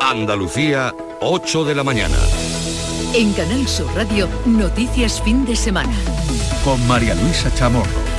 Andalucía, 8 de la mañana. En Canal Sur Radio, Noticias Fin de Semana. Con María Luisa Chamorro.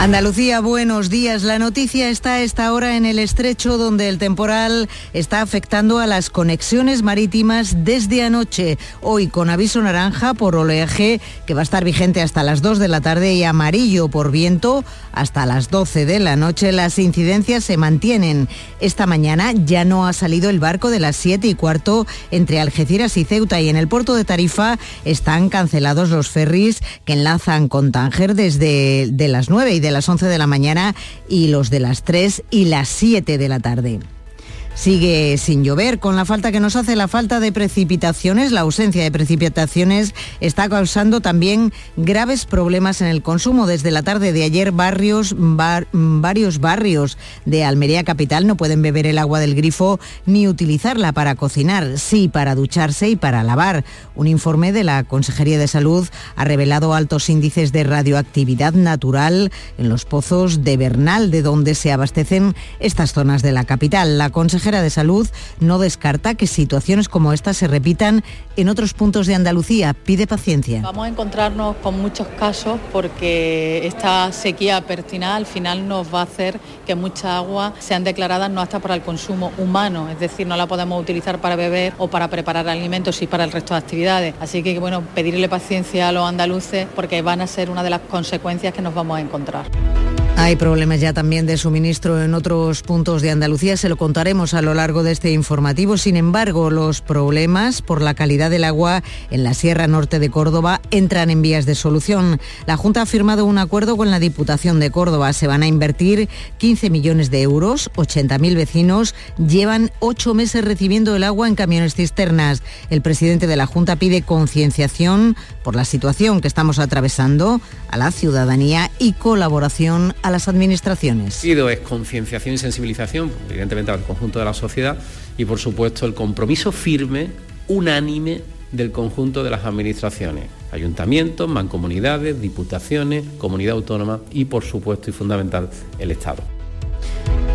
Andalucía, buenos días. La noticia está a esta hora en el estrecho donde el temporal está afectando a las conexiones marítimas desde anoche. Hoy con aviso naranja por oleaje que va a estar vigente hasta las 2 de la tarde y amarillo por viento hasta las 12 de la noche. Las incidencias se mantienen. Esta mañana ya no ha salido el barco de las 7 y cuarto entre Algeciras y Ceuta y en el puerto de Tarifa están cancelados los ferries que enlazan con Tánger desde de las 9 y de las 11 de la mañana y los de las 3 y las 7 de la tarde. Sigue sin llover, con la falta que nos hace la falta de precipitaciones, la ausencia de precipitaciones está causando también graves problemas en el consumo. Desde la tarde de ayer, barrios, varios barrios de Almería Capital no pueden beber el agua del grifo ni utilizarla para cocinar, sí para ducharse y para lavar. Un informe de la Consejería de Salud ha revelado altos índices de radioactividad natural en los pozos de Bernal, de donde se abastecen estas zonas de la capital. La de Salud no descarta que situaciones como esta se repitan en otros puntos de Andalucía. Pide paciencia. Vamos a encontrarnos con muchos casos porque esta sequía pertinaz al final nos va a hacer que muchas aguas sean declaradas no hasta para el consumo humano, es decir, no la podemos utilizar para beber o para preparar alimentos y para el resto de actividades. Así que bueno, pedirle paciencia a los andaluces porque van a ser una de las consecuencias que nos vamos a encontrar. Hay problemas ya también de suministro en otros puntos de Andalucía, se lo contaremos a lo largo de este informativo. Sin embargo, los problemas por la calidad del agua en la Sierra Norte de Córdoba entran en vías de solución. La Junta ha firmado un acuerdo con la Diputación de Córdoba. Se van a invertir 15 millones de euros, 80.000 vecinos llevan ocho meses recibiendo el agua en camiones cisternas. El presidente de la Junta pide concienciación por la situación que estamos atravesando a la ciudadanía y colaboración a las administraciones. Pido es concienciación y sensibilización, evidentemente al conjunto de la sociedad y por supuesto el compromiso firme, unánime del conjunto de las administraciones, ayuntamientos, mancomunidades, diputaciones, comunidad autónoma y por supuesto y fundamental el Estado.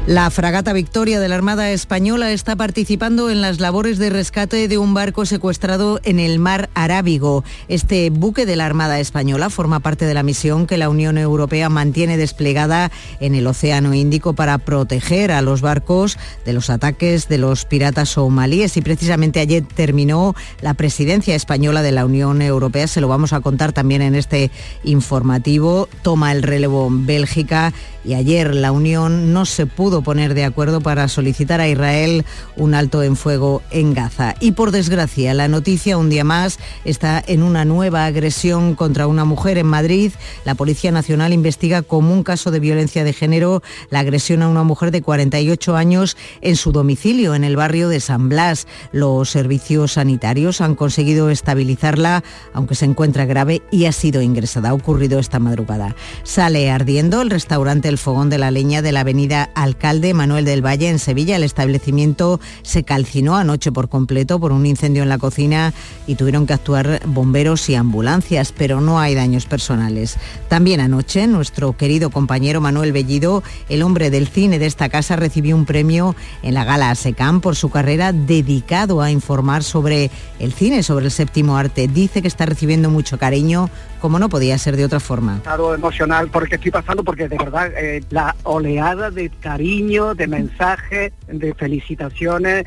La fragata Victoria de la Armada Española está participando en las labores de rescate de un barco secuestrado en el mar Arábigo. Este buque de la Armada Española forma parte de la misión que la Unión Europea mantiene desplegada en el Océano Índico para proteger a los barcos de los ataques de los piratas somalíes. Y precisamente ayer terminó la presidencia española de la Unión Europea. Se lo vamos a contar también en este informativo. Toma el relevo Bélgica y ayer la Unión no se pudo poner de acuerdo para solicitar a Israel un alto en fuego en Gaza. Y por desgracia, la noticia un día más está en una nueva agresión contra una mujer en Madrid. La Policía Nacional investiga como un caso de violencia de género la agresión a una mujer de 48 años en su domicilio en el barrio de San Blas. Los servicios sanitarios han conseguido estabilizarla, aunque se encuentra grave y ha sido ingresada. Ha ocurrido esta madrugada. Sale ardiendo el restaurante El Fogón de la Leña de la avenida alcalde Manuel del Valle en Sevilla. El establecimiento se calcinó anoche por completo por un incendio en la cocina y tuvieron que actuar bomberos y ambulancias, pero no hay daños personales. También anoche nuestro querido compañero Manuel Bellido, el hombre del cine de esta casa, recibió un premio en la gala ASECAM por su carrera dedicado a informar sobre el cine, sobre el séptimo arte. Dice que está recibiendo mucho cariño, como no podía ser de otra forma. Estado emocional porque estoy pasando, porque de verdad eh, la oleada de cariño de mensajes, de felicitaciones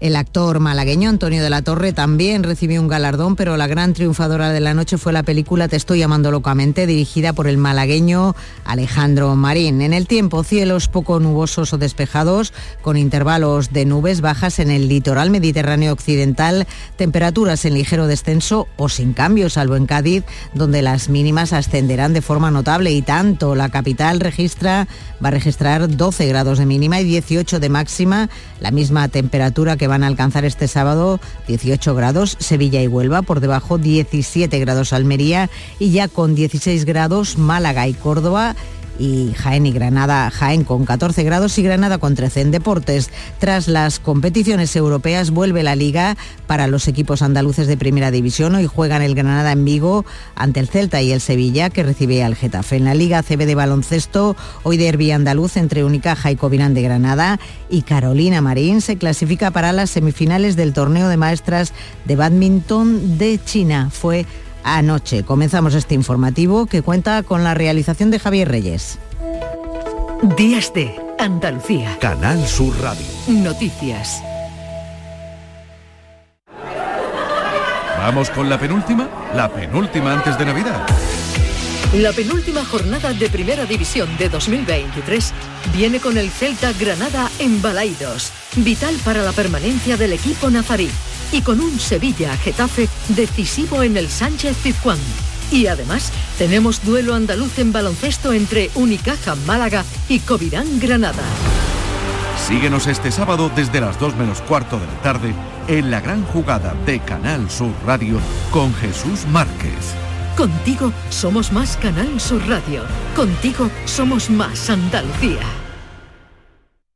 el actor malagueño Antonio de la Torre también recibió un galardón, pero la gran triunfadora de la noche fue la película Te estoy llamando locamente, dirigida por el malagueño Alejandro Marín. En el tiempo, cielos poco nubosos o despejados, con intervalos de nubes bajas en el litoral mediterráneo occidental, temperaturas en ligero descenso o sin cambio, salvo en Cádiz, donde las mínimas ascenderán de forma notable y tanto. La capital registra, va a registrar 12 grados de mínima y 18 de máxima, la misma temperatura que van a alcanzar este sábado 18 grados Sevilla y Huelva, por debajo 17 grados Almería y ya con 16 grados Málaga y Córdoba y Jaén y Granada, Jaén con 14 grados y Granada con 13 en deportes. Tras las competiciones europeas vuelve la liga para los equipos andaluces de primera división. Hoy juegan el Granada en Vigo ante el Celta y el Sevilla que recibe al Getafe. En la Liga CB de baloncesto, hoy derby andaluz entre Unicaja y Covirán de Granada y Carolina Marín se clasifica para las semifinales del torneo de maestras de badminton de China. Fue anoche. Comenzamos este informativo que cuenta con la realización de Javier Reyes. Días de Andalucía. Canal Sur Radio. Noticias. Vamos con la penúltima, la penúltima antes de Navidad. La penúltima jornada de Primera División de 2023 viene con el Celta Granada en Balaidos, vital para la permanencia del equipo nazarí, y con un Sevilla-Getafe decisivo en el Sánchez Pizjuán. Y además tenemos duelo andaluz en baloncesto entre Unicaja Málaga y Covirán Granada. Síguenos este sábado desde las 2 menos cuarto de la tarde en la gran jugada de Canal Sur Radio con Jesús Márquez. Contigo somos más Canal Sur Radio. Contigo somos más Andalucía.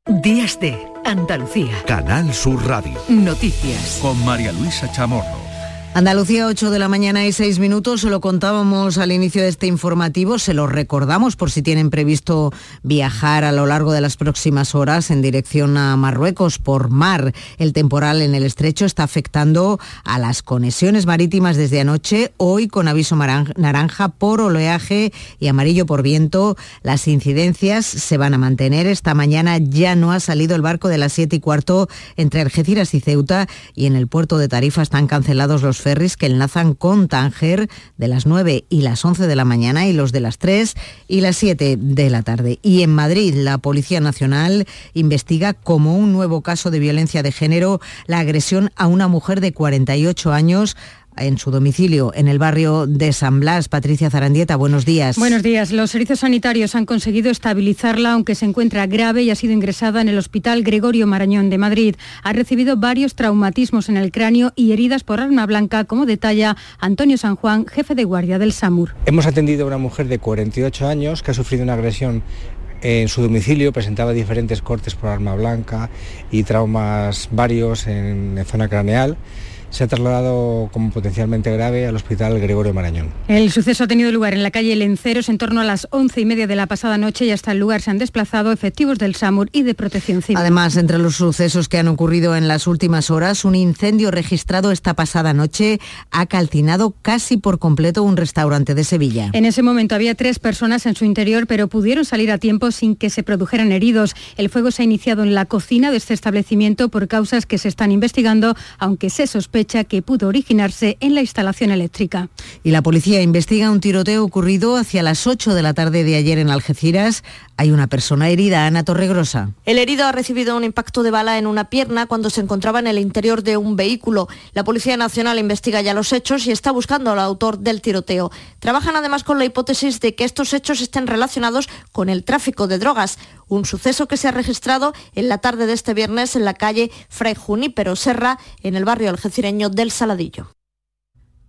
Días de Andalucía. Canal Sur Radio. Noticias. Con María Luisa Chamorro. Andalucía, 8 de la mañana y 6 minutos, se lo contábamos al inicio de este informativo, se lo recordamos por si tienen previsto viajar a lo largo de las próximas horas en dirección a Marruecos por mar. El temporal en el estrecho está afectando a las conexiones marítimas desde anoche, hoy con aviso naranja por oleaje y amarillo por viento. Las incidencias se van a mantener. Esta mañana ya no ha salido el barco de las 7 y cuarto entre Algeciras y Ceuta y en el puerto de Tarifa están cancelados los ferries que enlazan con Tánger de las 9 y las 11 de la mañana y los de las 3 y las 7 de la tarde. Y en Madrid, la Policía Nacional investiga como un nuevo caso de violencia de género la agresión a una mujer de 48 años en su domicilio en el barrio de San Blas. Patricia Zarandieta, buenos días. Buenos días. Los servicios sanitarios han conseguido estabilizarla, aunque se encuentra grave y ha sido ingresada en el Hospital Gregorio Marañón de Madrid. Ha recibido varios traumatismos en el cráneo y heridas por arma blanca, como detalla Antonio San Juan, jefe de guardia del SAMUR. Hemos atendido a una mujer de 48 años que ha sufrido una agresión en su domicilio presentaba diferentes cortes por arma blanca y traumas varios en, en zona craneal se ha trasladado como potencialmente grave al Hospital Gregorio Marañón. El suceso ha tenido lugar en la calle Lenceros en torno a las once y media de la pasada noche y hasta el lugar se han desplazado efectivos del SAMUR y de Protección Civil. Además, entre los sucesos que han ocurrido en las últimas horas, un incendio registrado esta pasada noche ha calcinado casi por completo un restaurante de Sevilla. En ese momento había tres personas en su interior, pero pudieron salir a tiempo sin que se produjeran heridos. El fuego se ha iniciado en la cocina de este establecimiento por causas que se están investigando, aunque se sospecha que pudo originarse en la instalación eléctrica. Y la policía investiga un tiroteo ocurrido hacia las 8 de la tarde de ayer en Algeciras. Hay una persona herida, Ana Torregrosa. El herido ha recibido un impacto de bala en una pierna cuando se encontraba en el interior de un vehículo. La Policía Nacional investiga ya los hechos y está buscando al autor del tiroteo. Trabajan además con la hipótesis de que estos hechos estén relacionados con el tráfico de drogas, un suceso que se ha registrado en la tarde de este viernes en la calle Fray Junípero Serra, en el barrio algecireño del Saladillo.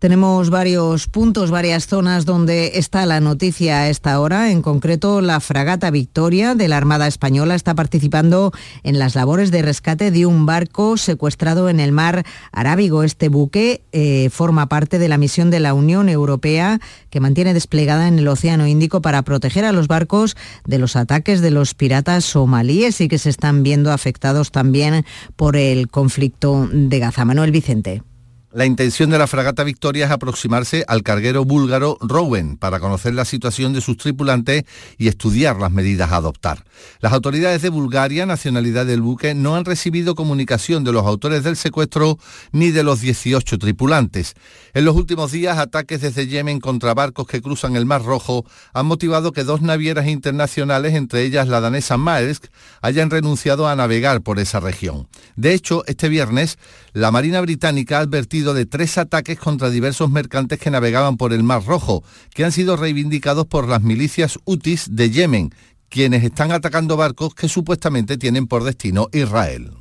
Tenemos varios puntos, varias zonas donde está la noticia a esta hora. En concreto, la fragata Victoria de la Armada Española está participando en las labores de rescate de un barco secuestrado en el mar Arábigo. Este buque eh, forma parte de la misión de la Unión Europea que mantiene desplegada en el Océano Índico para proteger a los barcos de los ataques de los piratas somalíes y que se están viendo afectados también por el conflicto de Gaza. Manuel Vicente. La intención de la fragata Victoria es aproximarse al carguero búlgaro Rowen para conocer la situación de sus tripulantes y estudiar las medidas a adoptar. Las autoridades de Bulgaria, nacionalidad del buque, no han recibido comunicación de los autores del secuestro ni de los 18 tripulantes. En los últimos días, ataques desde Yemen contra barcos que cruzan el Mar Rojo han motivado que dos navieras internacionales, entre ellas la danesa Maersk, hayan renunciado a navegar por esa región. De hecho, este viernes, la Marina Británica ha advertido de tres ataques contra diversos mercantes que navegaban por el Mar Rojo, que han sido reivindicados por las milicias UTIs de Yemen, quienes están atacando barcos que supuestamente tienen por destino Israel.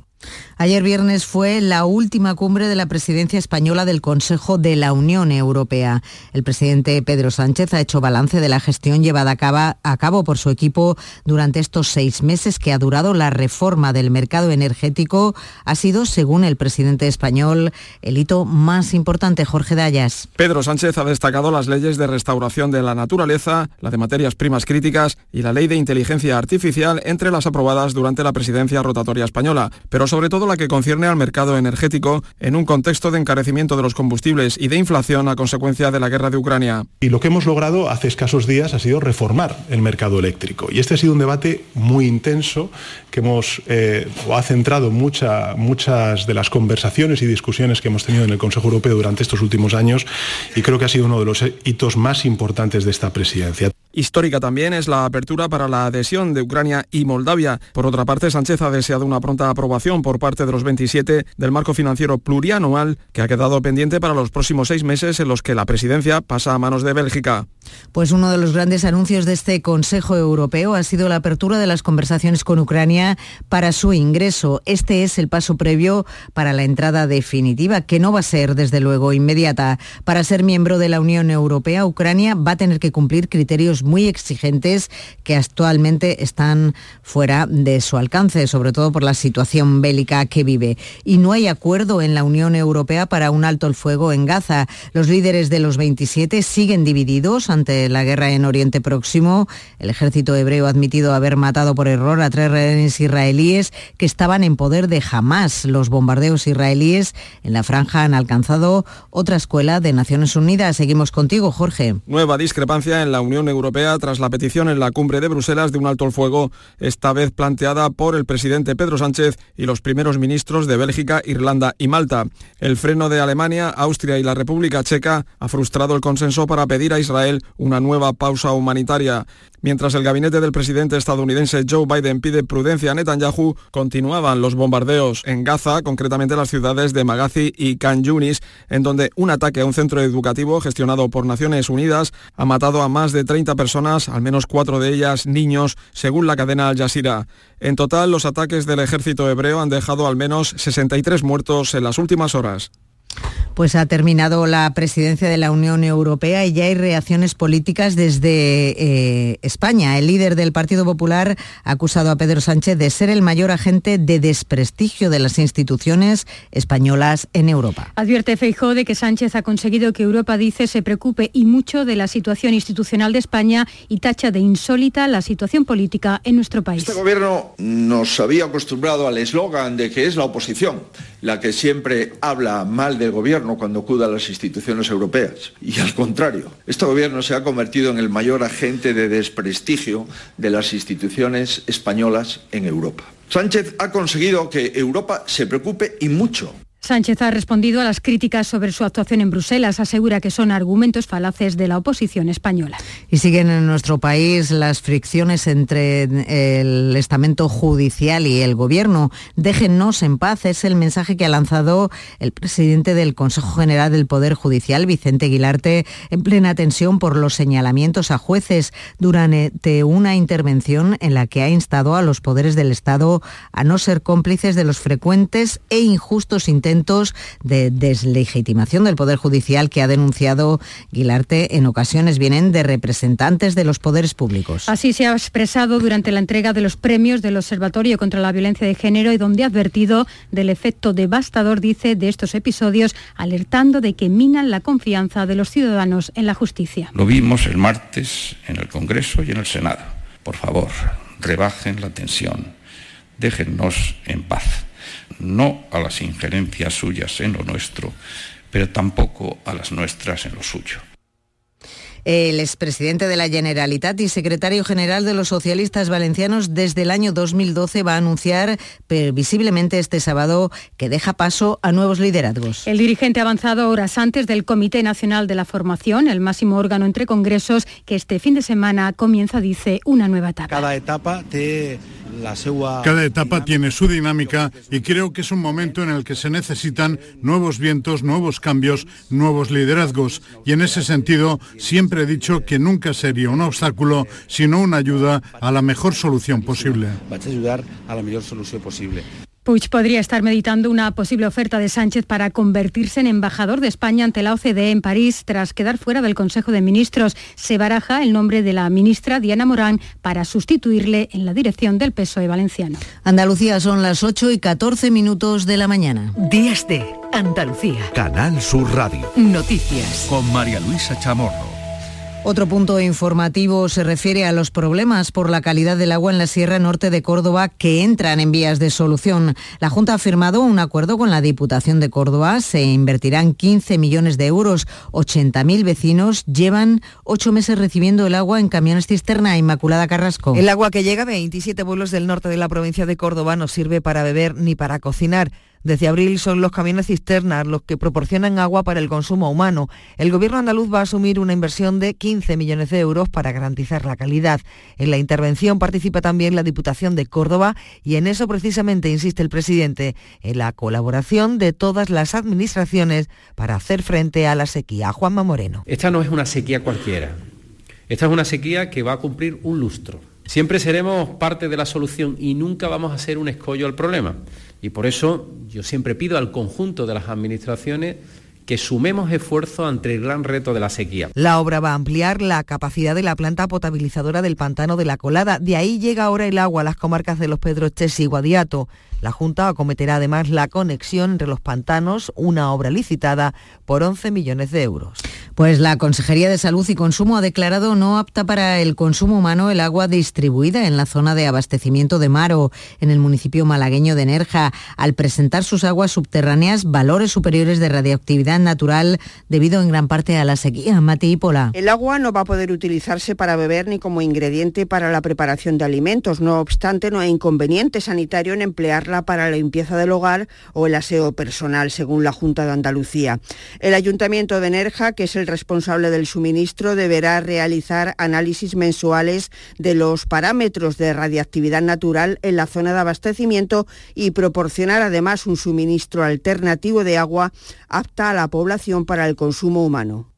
Ayer viernes fue la última cumbre de la presidencia española del Consejo de la Unión Europea. El presidente Pedro Sánchez ha hecho balance de la gestión llevada a cabo por su equipo durante estos seis meses que ha durado la reforma del mercado energético. Ha sido, según el presidente español, el hito más importante, Jorge Dayas. Pedro Sánchez ha destacado las leyes de restauración de la naturaleza, la de materias primas críticas y la ley de inteligencia artificial entre las aprobadas durante la presidencia rotatoria española, pero sobre todo la que concierne al mercado energético en un contexto de encarecimiento de los combustibles y de inflación a consecuencia de la guerra de Ucrania. Y lo que hemos logrado hace escasos días ha sido reformar el mercado eléctrico. Y este ha sido un debate muy intenso que hemos, eh, ha centrado mucha, muchas de las conversaciones y discusiones que hemos tenido en el Consejo Europeo durante estos últimos años y creo que ha sido uno de los hitos más importantes de esta presidencia. Histórica también es la apertura para la adhesión de Ucrania y Moldavia. Por otra parte, Sánchez ha deseado una pronta aprobación por parte de los 27 del marco financiero plurianual que ha quedado pendiente para los próximos seis meses en los que la presidencia pasa a manos de Bélgica. Pues uno de los grandes anuncios de este Consejo Europeo ha sido la apertura de las conversaciones con Ucrania para su ingreso. Este es el paso previo para la entrada definitiva, que no va a ser, desde luego, inmediata. Para ser miembro de la Unión Europea, Ucrania va a tener que cumplir criterios muy exigentes que actualmente están fuera de su alcance, sobre todo por la situación bélica que vive. Y no hay acuerdo en la Unión Europea para un alto el fuego en Gaza. Los líderes de los 27 siguen divididos ante la guerra en Oriente Próximo. El ejército hebreo ha admitido haber matado por error a tres rehenes israelíes que estaban en poder de Hamas. Los bombardeos israelíes en la franja han alcanzado otra escuela de Naciones Unidas. Seguimos contigo, Jorge. Nueva discrepancia en la Unión Europea tras la petición en la cumbre de Bruselas de un alto el fuego, esta vez planteada por el presidente Pedro Sánchez y los primeros ministros de Bélgica, Irlanda y Malta. El freno de Alemania, Austria y la República Checa ha frustrado el consenso para pedir a Israel una nueva pausa humanitaria. Mientras el gabinete del presidente estadounidense Joe Biden pide prudencia a Netanyahu, continuaban los bombardeos en Gaza, concretamente las ciudades de Magazi y Khan Yunis, en donde un ataque a un centro educativo gestionado por Naciones Unidas ha matado a más de 30 personas, al menos cuatro de ellas niños, según la cadena Al Jazeera. En total, los ataques del ejército hebreo han dejado al menos 63 muertos en las últimas horas. Pues ha terminado la presidencia de la Unión Europea y ya hay reacciones políticas desde eh, España. El líder del Partido Popular ha acusado a Pedro Sánchez de ser el mayor agente de desprestigio de las instituciones españolas en Europa. Advierte Feijó de que Sánchez ha conseguido que Europa, dice, se preocupe y mucho de la situación institucional de España y tacha de insólita la situación política en nuestro país. Este gobierno nos había acostumbrado al eslogan de que es la oposición la que siempre habla mal del gobierno cuando acuda a las instituciones europeas. Y al contrario, este gobierno se ha convertido en el mayor agente de desprestigio de las instituciones españolas en Europa. Sánchez ha conseguido que Europa se preocupe y mucho Sánchez ha respondido a las críticas sobre su actuación en Bruselas. Asegura que son argumentos falaces de la oposición española. Y siguen en nuestro país las fricciones entre el estamento judicial y el gobierno. Déjennos en paz. Es el mensaje que ha lanzado el presidente del Consejo General del Poder Judicial, Vicente Aguilarte, en plena tensión por los señalamientos a jueces durante una intervención en la que ha instado a los poderes del Estado a no ser cómplices de los frecuentes e injustos intentos de deslegitimación del Poder Judicial que ha denunciado Guilarte en ocasiones vienen de representantes de los poderes públicos. Así se ha expresado durante la entrega de los premios del Observatorio contra la Violencia de Género y donde ha advertido del efecto devastador, dice, de estos episodios, alertando de que minan la confianza de los ciudadanos en la justicia. Lo vimos el martes en el Congreso y en el Senado. Por favor, rebajen la tensión, déjennos en paz no a las injerencias suyas en lo nuestro, pero tampoco a las nuestras en lo suyo. El expresidente de la Generalitat y secretario general de los socialistas valencianos desde el año 2012 va a anunciar previsiblemente este sábado que deja paso a nuevos liderazgos. El dirigente ha avanzado horas antes del Comité Nacional de la Formación, el máximo órgano entre congresos, que este fin de semana comienza, dice, una nueva etapa. Cada etapa te cada etapa tiene su dinámica y creo que es un momento en el que se necesitan nuevos vientos, nuevos cambios, nuevos liderazgos. Y en ese sentido, siempre he dicho que nunca sería un obstáculo, sino una ayuda a la mejor solución posible. Va a ayudar a la mejor solución posible. Puig podría estar meditando una posible oferta de Sánchez para convertirse en embajador de España ante la OCDE en París tras quedar fuera del Consejo de Ministros. Se baraja el nombre de la ministra Diana Morán para sustituirle en la dirección del PSOE valenciano. Andalucía son las 8 y 14 minutos de la mañana. Días de Andalucía. Canal Sur Radio. Noticias. Con María Luisa Chamorro. Otro punto informativo se refiere a los problemas por la calidad del agua en la Sierra Norte de Córdoba que entran en vías de solución. La Junta ha firmado un acuerdo con la Diputación de Córdoba. Se invertirán 15 millones de euros. 80.000 vecinos llevan ocho meses recibiendo el agua en camiones cisterna. Inmaculada Carrasco. El agua que llega a 27 pueblos del norte de la provincia de Córdoba no sirve para beber ni para cocinar. Desde abril son los camiones cisternas los que proporcionan agua para el consumo humano. El gobierno andaluz va a asumir una inversión de 15 millones de euros para garantizar la calidad. En la intervención participa también la Diputación de Córdoba y en eso precisamente insiste el presidente, en la colaboración de todas las administraciones para hacer frente a la sequía. Juanma Moreno. Esta no es una sequía cualquiera. Esta es una sequía que va a cumplir un lustro. Siempre seremos parte de la solución y nunca vamos a ser un escollo al problema. Y por eso yo siempre pido al conjunto de las administraciones que sumemos esfuerzo ante el gran reto de la sequía. La obra va a ampliar la capacidad de la planta potabilizadora del pantano de la Colada. De ahí llega ahora el agua a las comarcas de los Pedroches y Guadiato. La Junta acometerá además la conexión entre los pantanos, una obra licitada por 11 millones de euros. Pues la Consejería de Salud y Consumo ha declarado no apta para el consumo humano el agua distribuida en la zona de abastecimiento de Maro, en el municipio malagueño de Nerja, al presentar sus aguas subterráneas valores superiores de radioactividad natural debido en gran parte a la sequía. Mati Pola. El agua no va a poder utilizarse para beber ni como ingrediente para la preparación de alimentos. No obstante, no hay inconveniente sanitario en emplearla para la limpieza del hogar o el aseo personal, según la Junta de Andalucía. El Ayuntamiento de Nerja, que es el responsable del suministro, deberá realizar análisis mensuales de los parámetros de radiactividad natural en la zona de abastecimiento y proporcionar además un suministro alternativo de agua apta a la población para el consumo humano.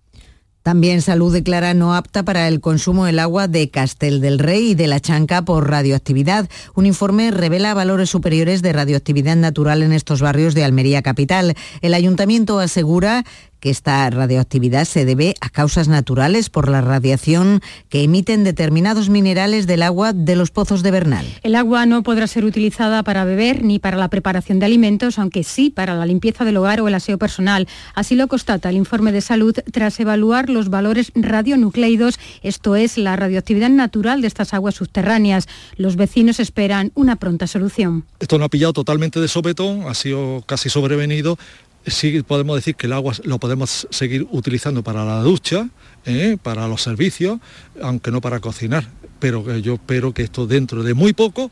También Salud declara no apta para el consumo del agua de Castel del Rey y de la Chanca por radioactividad. Un informe revela valores superiores de radioactividad natural en estos barrios de Almería Capital. El ayuntamiento asegura que esta radioactividad se debe a causas naturales por la radiación que emiten determinados minerales del agua de los pozos de Bernal. El agua no podrá ser utilizada para beber ni para la preparación de alimentos, aunque sí para la limpieza del hogar o el aseo personal. Así lo constata el informe de salud tras evaluar los valores radionucleidos, esto es la radioactividad natural de estas aguas subterráneas. Los vecinos esperan una pronta solución. Esto no ha pillado totalmente de sopetón, ha sido casi sobrevenido sí podemos decir que el agua lo podemos seguir utilizando para la ducha, ¿eh? para los servicios, aunque no para cocinar. Pero yo espero que esto dentro de muy poco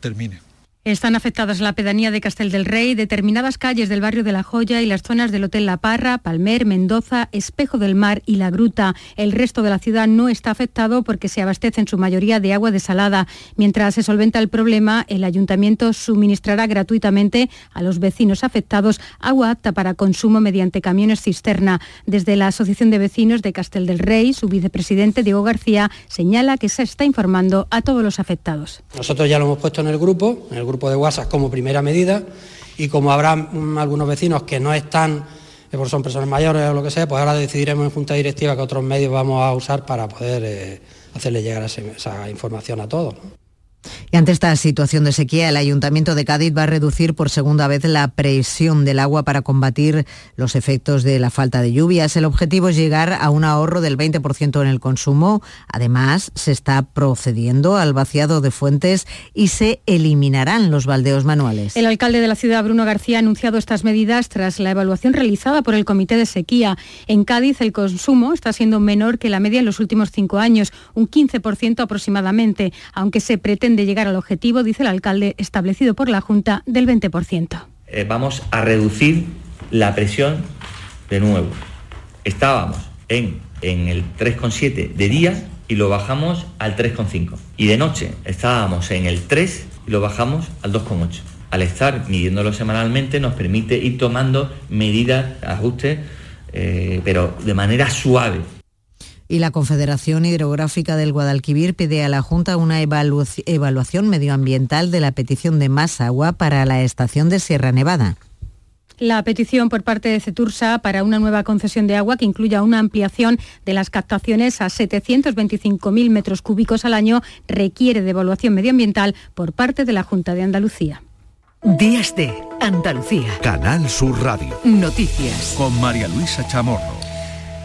termine. Están afectadas la pedanía de Castel del Rey, determinadas calles del barrio de La Joya y las zonas del Hotel La Parra, Palmer, Mendoza, Espejo del Mar y La Gruta. El resto de la ciudad no está afectado porque se abastece en su mayoría de agua desalada. Mientras se solventa el problema, el ayuntamiento suministrará gratuitamente a los vecinos afectados agua apta para consumo mediante camiones cisterna. Desde la Asociación de Vecinos de Castel del Rey, su vicepresidente Diego García señala que se está informando a todos los afectados. Nosotros ya lo hemos puesto en el grupo, en el grupo de WhatsApp como primera medida y como habrá mm, algunos vecinos que no están, eh, por son personas mayores o lo que sea, pues ahora decidiremos en junta directiva que otros medios vamos a usar para poder eh, hacerle llegar esa información a todos. Y ante esta situación de sequía, el Ayuntamiento de Cádiz va a reducir por segunda vez la presión del agua para combatir los efectos de la falta de lluvias. El objetivo es llegar a un ahorro del 20% en el consumo. Además, se está procediendo al vaciado de fuentes y se eliminarán los baldeos manuales. El alcalde de la ciudad, Bruno García, ha anunciado estas medidas tras la evaluación realizada por el Comité de Sequía. En Cádiz, el consumo está siendo menor que la media en los últimos cinco años, un 15% aproximadamente, aunque se pretende de llegar al objetivo, dice el alcalde, establecido por la Junta del 20%. Eh, vamos a reducir la presión de nuevo. Estábamos en, en el 3,7 de día y lo bajamos al 3,5. Y de noche estábamos en el 3 y lo bajamos al 2,8. Al estar midiéndolo semanalmente nos permite ir tomando medidas, ajustes, eh, pero de manera suave Y la Confederación Hidrográfica del Guadalquivir pide a la Junta una evaluación medioambiental de la petición de más agua para la estación de Sierra Nevada. La petición por parte de Cetursa para una nueva concesión de agua que incluya una ampliación de las captaciones a 725.000 metros cúbicos al año requiere de evaluación medioambiental por parte de la Junta de Andalucía. Días de Andalucía. Canal Sur Radio. Noticias. Con María Luisa Chamorro.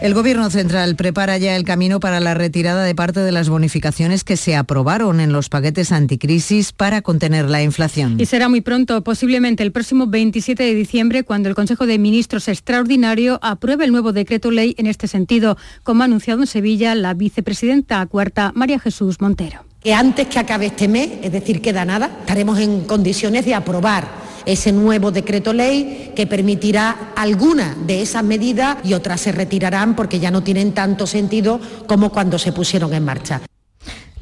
El Gobierno Central prepara ya el camino para la retirada de parte de las bonificaciones que se aprobaron en los paquetes anticrisis para contener la inflación. Y será muy pronto, posiblemente el próximo 27 de diciembre, cuando el Consejo de Ministros extraordinario apruebe el nuevo decreto ley en este sentido, como ha anunciado en Sevilla la vicepresidenta cuarta María Jesús Montero. Que antes que acabe este mes, es decir, queda nada, estaremos en condiciones de aprobar ese nuevo decreto ley que permitirá algunas de esas medidas y otras se retirarán porque ya no tienen tanto sentido como cuando se pusieron en marcha.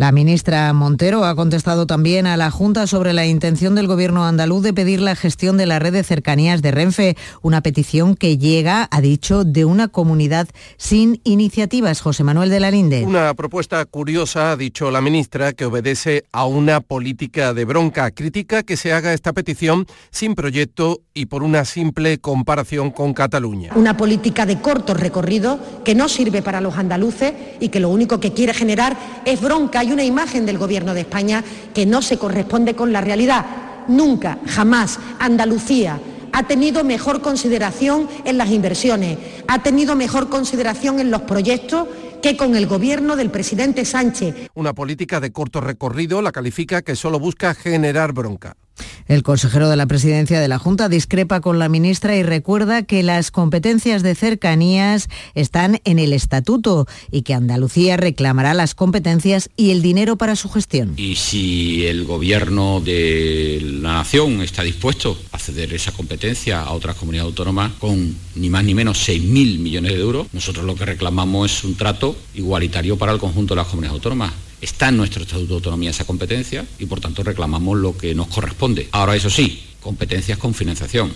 La ministra Montero ha contestado también a la Junta sobre la intención del Gobierno andaluz de pedir la gestión de la red de cercanías de Renfe, una petición que llega, ha dicho, de una comunidad sin iniciativas. José Manuel de la Linde. Una propuesta curiosa, ha dicho la ministra, que obedece a una política de bronca. Crítica que se haga esta petición sin proyecto y por una simple comparación con Cataluña. Una política de corto recorrido que no sirve para los andaluces y que lo único que quiere generar es bronca una imagen del Gobierno de España que no se corresponde con la realidad. Nunca, jamás, Andalucía ha tenido mejor consideración en las inversiones, ha tenido mejor consideración en los proyectos que con el gobierno del presidente Sánchez. Una política de corto recorrido la califica que solo busca generar bronca. El consejero de la presidencia de la Junta discrepa con la ministra y recuerda que las competencias de cercanías están en el estatuto y que Andalucía reclamará las competencias y el dinero para su gestión. Y si el gobierno de la nación está dispuesto a ceder esa competencia a otras comunidades autónomas con ni más ni menos 6.000 millones de euros, nosotros lo que reclamamos es un trato igualitario para el conjunto de las comunidades autónomas Está en nuestro Estatuto de Autonomía esa competencia y por tanto reclamamos lo que nos corresponde. Ahora, eso sí, competencias con financiación.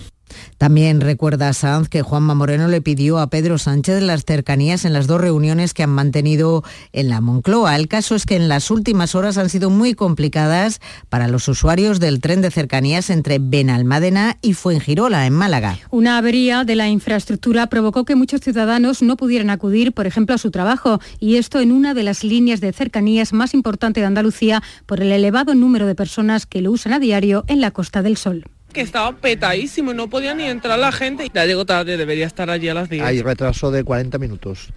También recuerda Sanz que Juanma Moreno le pidió a Pedro Sánchez las cercanías en las dos reuniones que han mantenido en la Moncloa. El caso es que en las últimas horas han sido muy complicadas para los usuarios del tren de cercanías entre Benalmádena y Fuengirola, en Málaga. Una avería de la infraestructura provocó que muchos ciudadanos no pudieran acudir, por ejemplo, a su trabajo, y esto en una de las líneas de cercanías más importantes de Andalucía por el elevado número de personas que lo usan a diario en la Costa del Sol que estaba petadísimo, no podía ni entrar la gente. Ya llegó tarde, debería estar allí a las 10. Hay retraso de 40 minutos.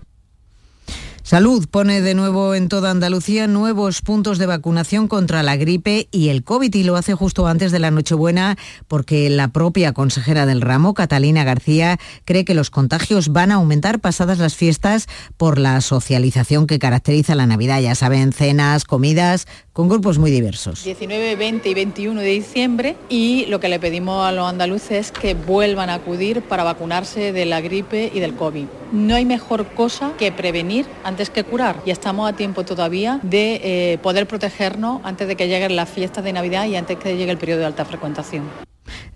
Salud pone de nuevo en toda Andalucía nuevos puntos de vacunación contra la gripe y el COVID y lo hace justo antes de la Nochebuena porque la propia consejera del ramo, Catalina García, cree que los contagios van a aumentar pasadas las fiestas por la socialización que caracteriza la Navidad. Ya saben, cenas, comidas, con grupos muy diversos. 19, 20 y 21 de diciembre y lo que le pedimos a los andaluces es que vuelvan a acudir para vacunarse de la gripe y del COVID. No hay mejor cosa que prevenir antes que curar y estamos a tiempo todavía de eh, poder protegernos antes de que lleguen las fiestas de Navidad y antes que llegue el periodo de alta frecuentación.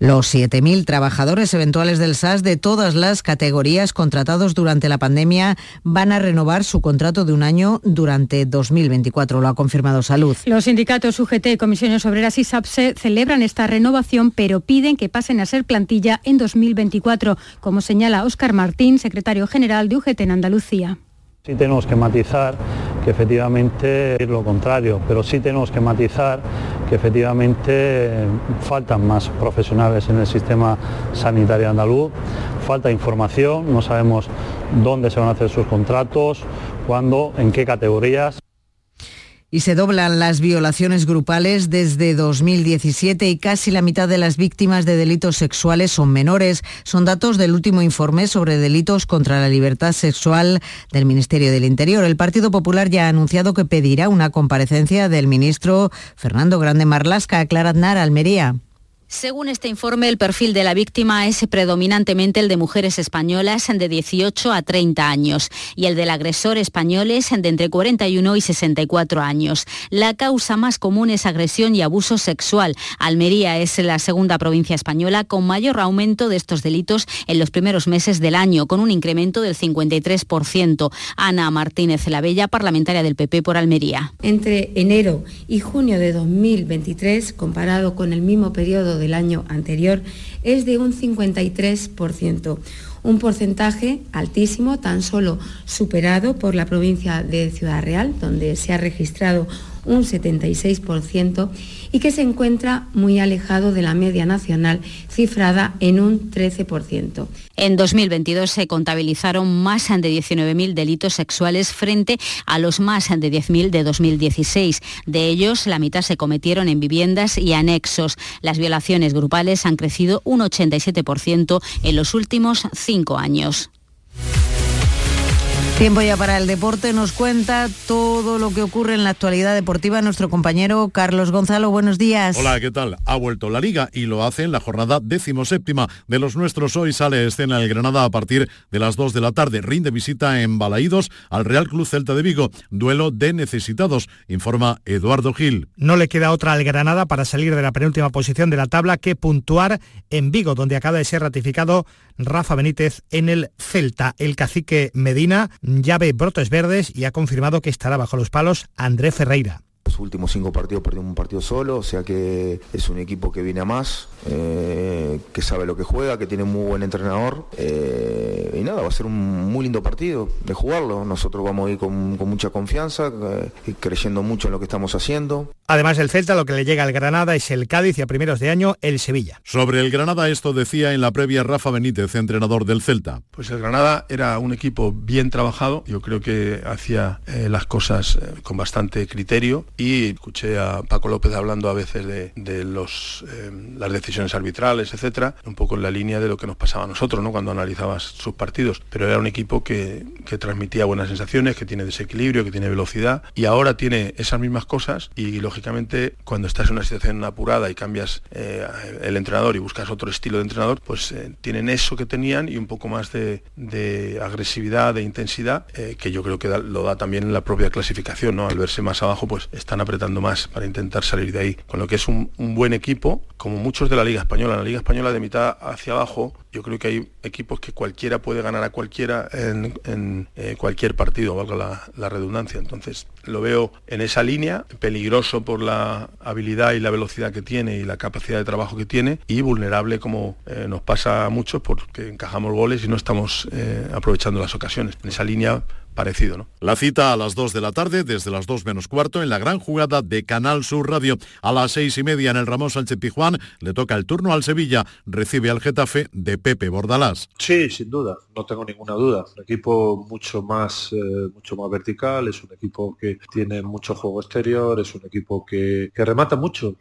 Los 7.000 trabajadores eventuales del SAS de todas las categorías contratados durante la pandemia van a renovar su contrato de un año durante 2024, lo ha confirmado Salud. Los sindicatos UGT, Comisiones Obreras y SAPSE celebran esta renovación, pero piden que pasen a ser plantilla en 2024, como señala Óscar Martín, secretario general de UGT en Andalucía. Sí tenemos que matizar que efectivamente es lo contrario, pero sí tenemos que matizar que efectivamente faltan más profesionales en el sistema sanitario andaluz, falta información, no sabemos dónde se van a hacer sus contratos, cuándo, en qué categorías y se doblan las violaciones grupales desde 2017 y casi la mitad de las víctimas de delitos sexuales son menores. Son datos del último informe sobre delitos contra la libertad sexual del Ministerio del Interior. El Partido Popular ya ha anunciado que pedirá una comparecencia del ministro Fernando Grande Marlasca Clara Almería. Según este informe, el perfil de la víctima es predominantemente el de mujeres españolas de 18 a 30 años y el del agresor españoles de entre 41 y 64 años. La causa más común es agresión y abuso sexual. Almería es la segunda provincia española con mayor aumento de estos delitos en los primeros meses del año, con un incremento del 53%. Ana Martínez La Bella, parlamentaria del PP por Almería. Entre enero y junio de 2023, comparado con el mismo periodo de del año anterior es de un 53%, un porcentaje altísimo, tan solo superado por la provincia de Ciudad Real, donde se ha registrado un 76%, y que se encuentra muy alejado de la media nacional, cifrada en un 13%. En 2022 se contabilizaron más de 19.000 delitos sexuales frente a los más de 10.000 de 2016. De ellos, la mitad se cometieron en viviendas y anexos. Las violaciones grupales han crecido un 87% en los últimos cinco años. Tiempo ya para el deporte. Nos cuenta todo lo que ocurre en la actualidad deportiva nuestro compañero Carlos Gonzalo. Buenos días. Hola, ¿qué tal? Ha vuelto la liga y lo hace en la jornada decimoséptima de los nuestros. Hoy sale escena el Granada a partir de las 2 de la tarde. Rinde visita en Balaídos al Real Club Celta de Vigo. Duelo de necesitados, informa Eduardo Gil. No le queda otra al Granada para salir de la penúltima posición de la tabla que puntuar en Vigo, donde acaba de ser ratificado Rafa Benítez en el Celta. El cacique Medina ya ve brotes verdes y ha confirmado que estará bajo los palos André Ferreira. Los últimos cinco partidos perdió un partido solo, o sea que es un equipo que viene a más, eh, que sabe lo que juega, que tiene un muy buen entrenador. Eh, y nada, va a ser un muy lindo partido de jugarlo. Nosotros vamos a ir con, mucha confianza, eh, y creyendo mucho en lo que estamos haciendo. Además del Celta, lo que le llega al Granada es el Cádiz y a primeros de año el Sevilla. Sobre el Granada esto decía en la previa Rafa Benítez, entrenador del Celta. Pues el Granada era un equipo bien trabajado, yo creo que hacía las cosas con bastante criterio y escuché a Paco López hablando a veces de, los, eh, las decisiones arbitrales, etcétera, un poco en la línea de lo que nos pasaba a nosotros, ¿no? Cuando analizabas sus partidos. Pero era un equipo que, transmitía buenas sensaciones, que tiene desequilibrio, que tiene velocidad y ahora tiene esas mismas cosas y lógicamente cuando estás en una situación apurada y cambias eh, el entrenador y buscas otro estilo de entrenador, pues eh, tienen eso que tenían y un poco más de, agresividad, de intensidad, que yo creo que lo da también la propia clasificación, ¿no? Al verse más abajo, pues están apretando más para intentar salir de ahí. Con lo que es un, buen equipo, como muchos de la Liga Española. La Liga Española de mitad hacia abajo, yo creo que hay equipos que cualquiera puede ganar a cualquiera en, eh, cualquier partido, valga la, redundancia. Entonces lo veo en esa línea, peligroso por la habilidad y la velocidad que tiene y la capacidad de trabajo que tiene, y vulnerable como eh, nos pasa a muchos porque encajamos goles y no estamos eh, aprovechando las ocasiones. En esa línea parecido. ¿no? La cita a las 2 de la tarde, desde las 2 menos cuarto, en la gran jugada de Canal Sur Radio. A las seis y media en el Ramón Sánchez Pijuán le toca el turno al Sevilla, recibe al Getafe de Pepe Bordalás. Sí, sin duda, no tengo ninguna duda. Un equipo mucho más, eh, mucho más vertical, es un equipo que tiene mucho juego exterior, es un equipo que, remata mucho.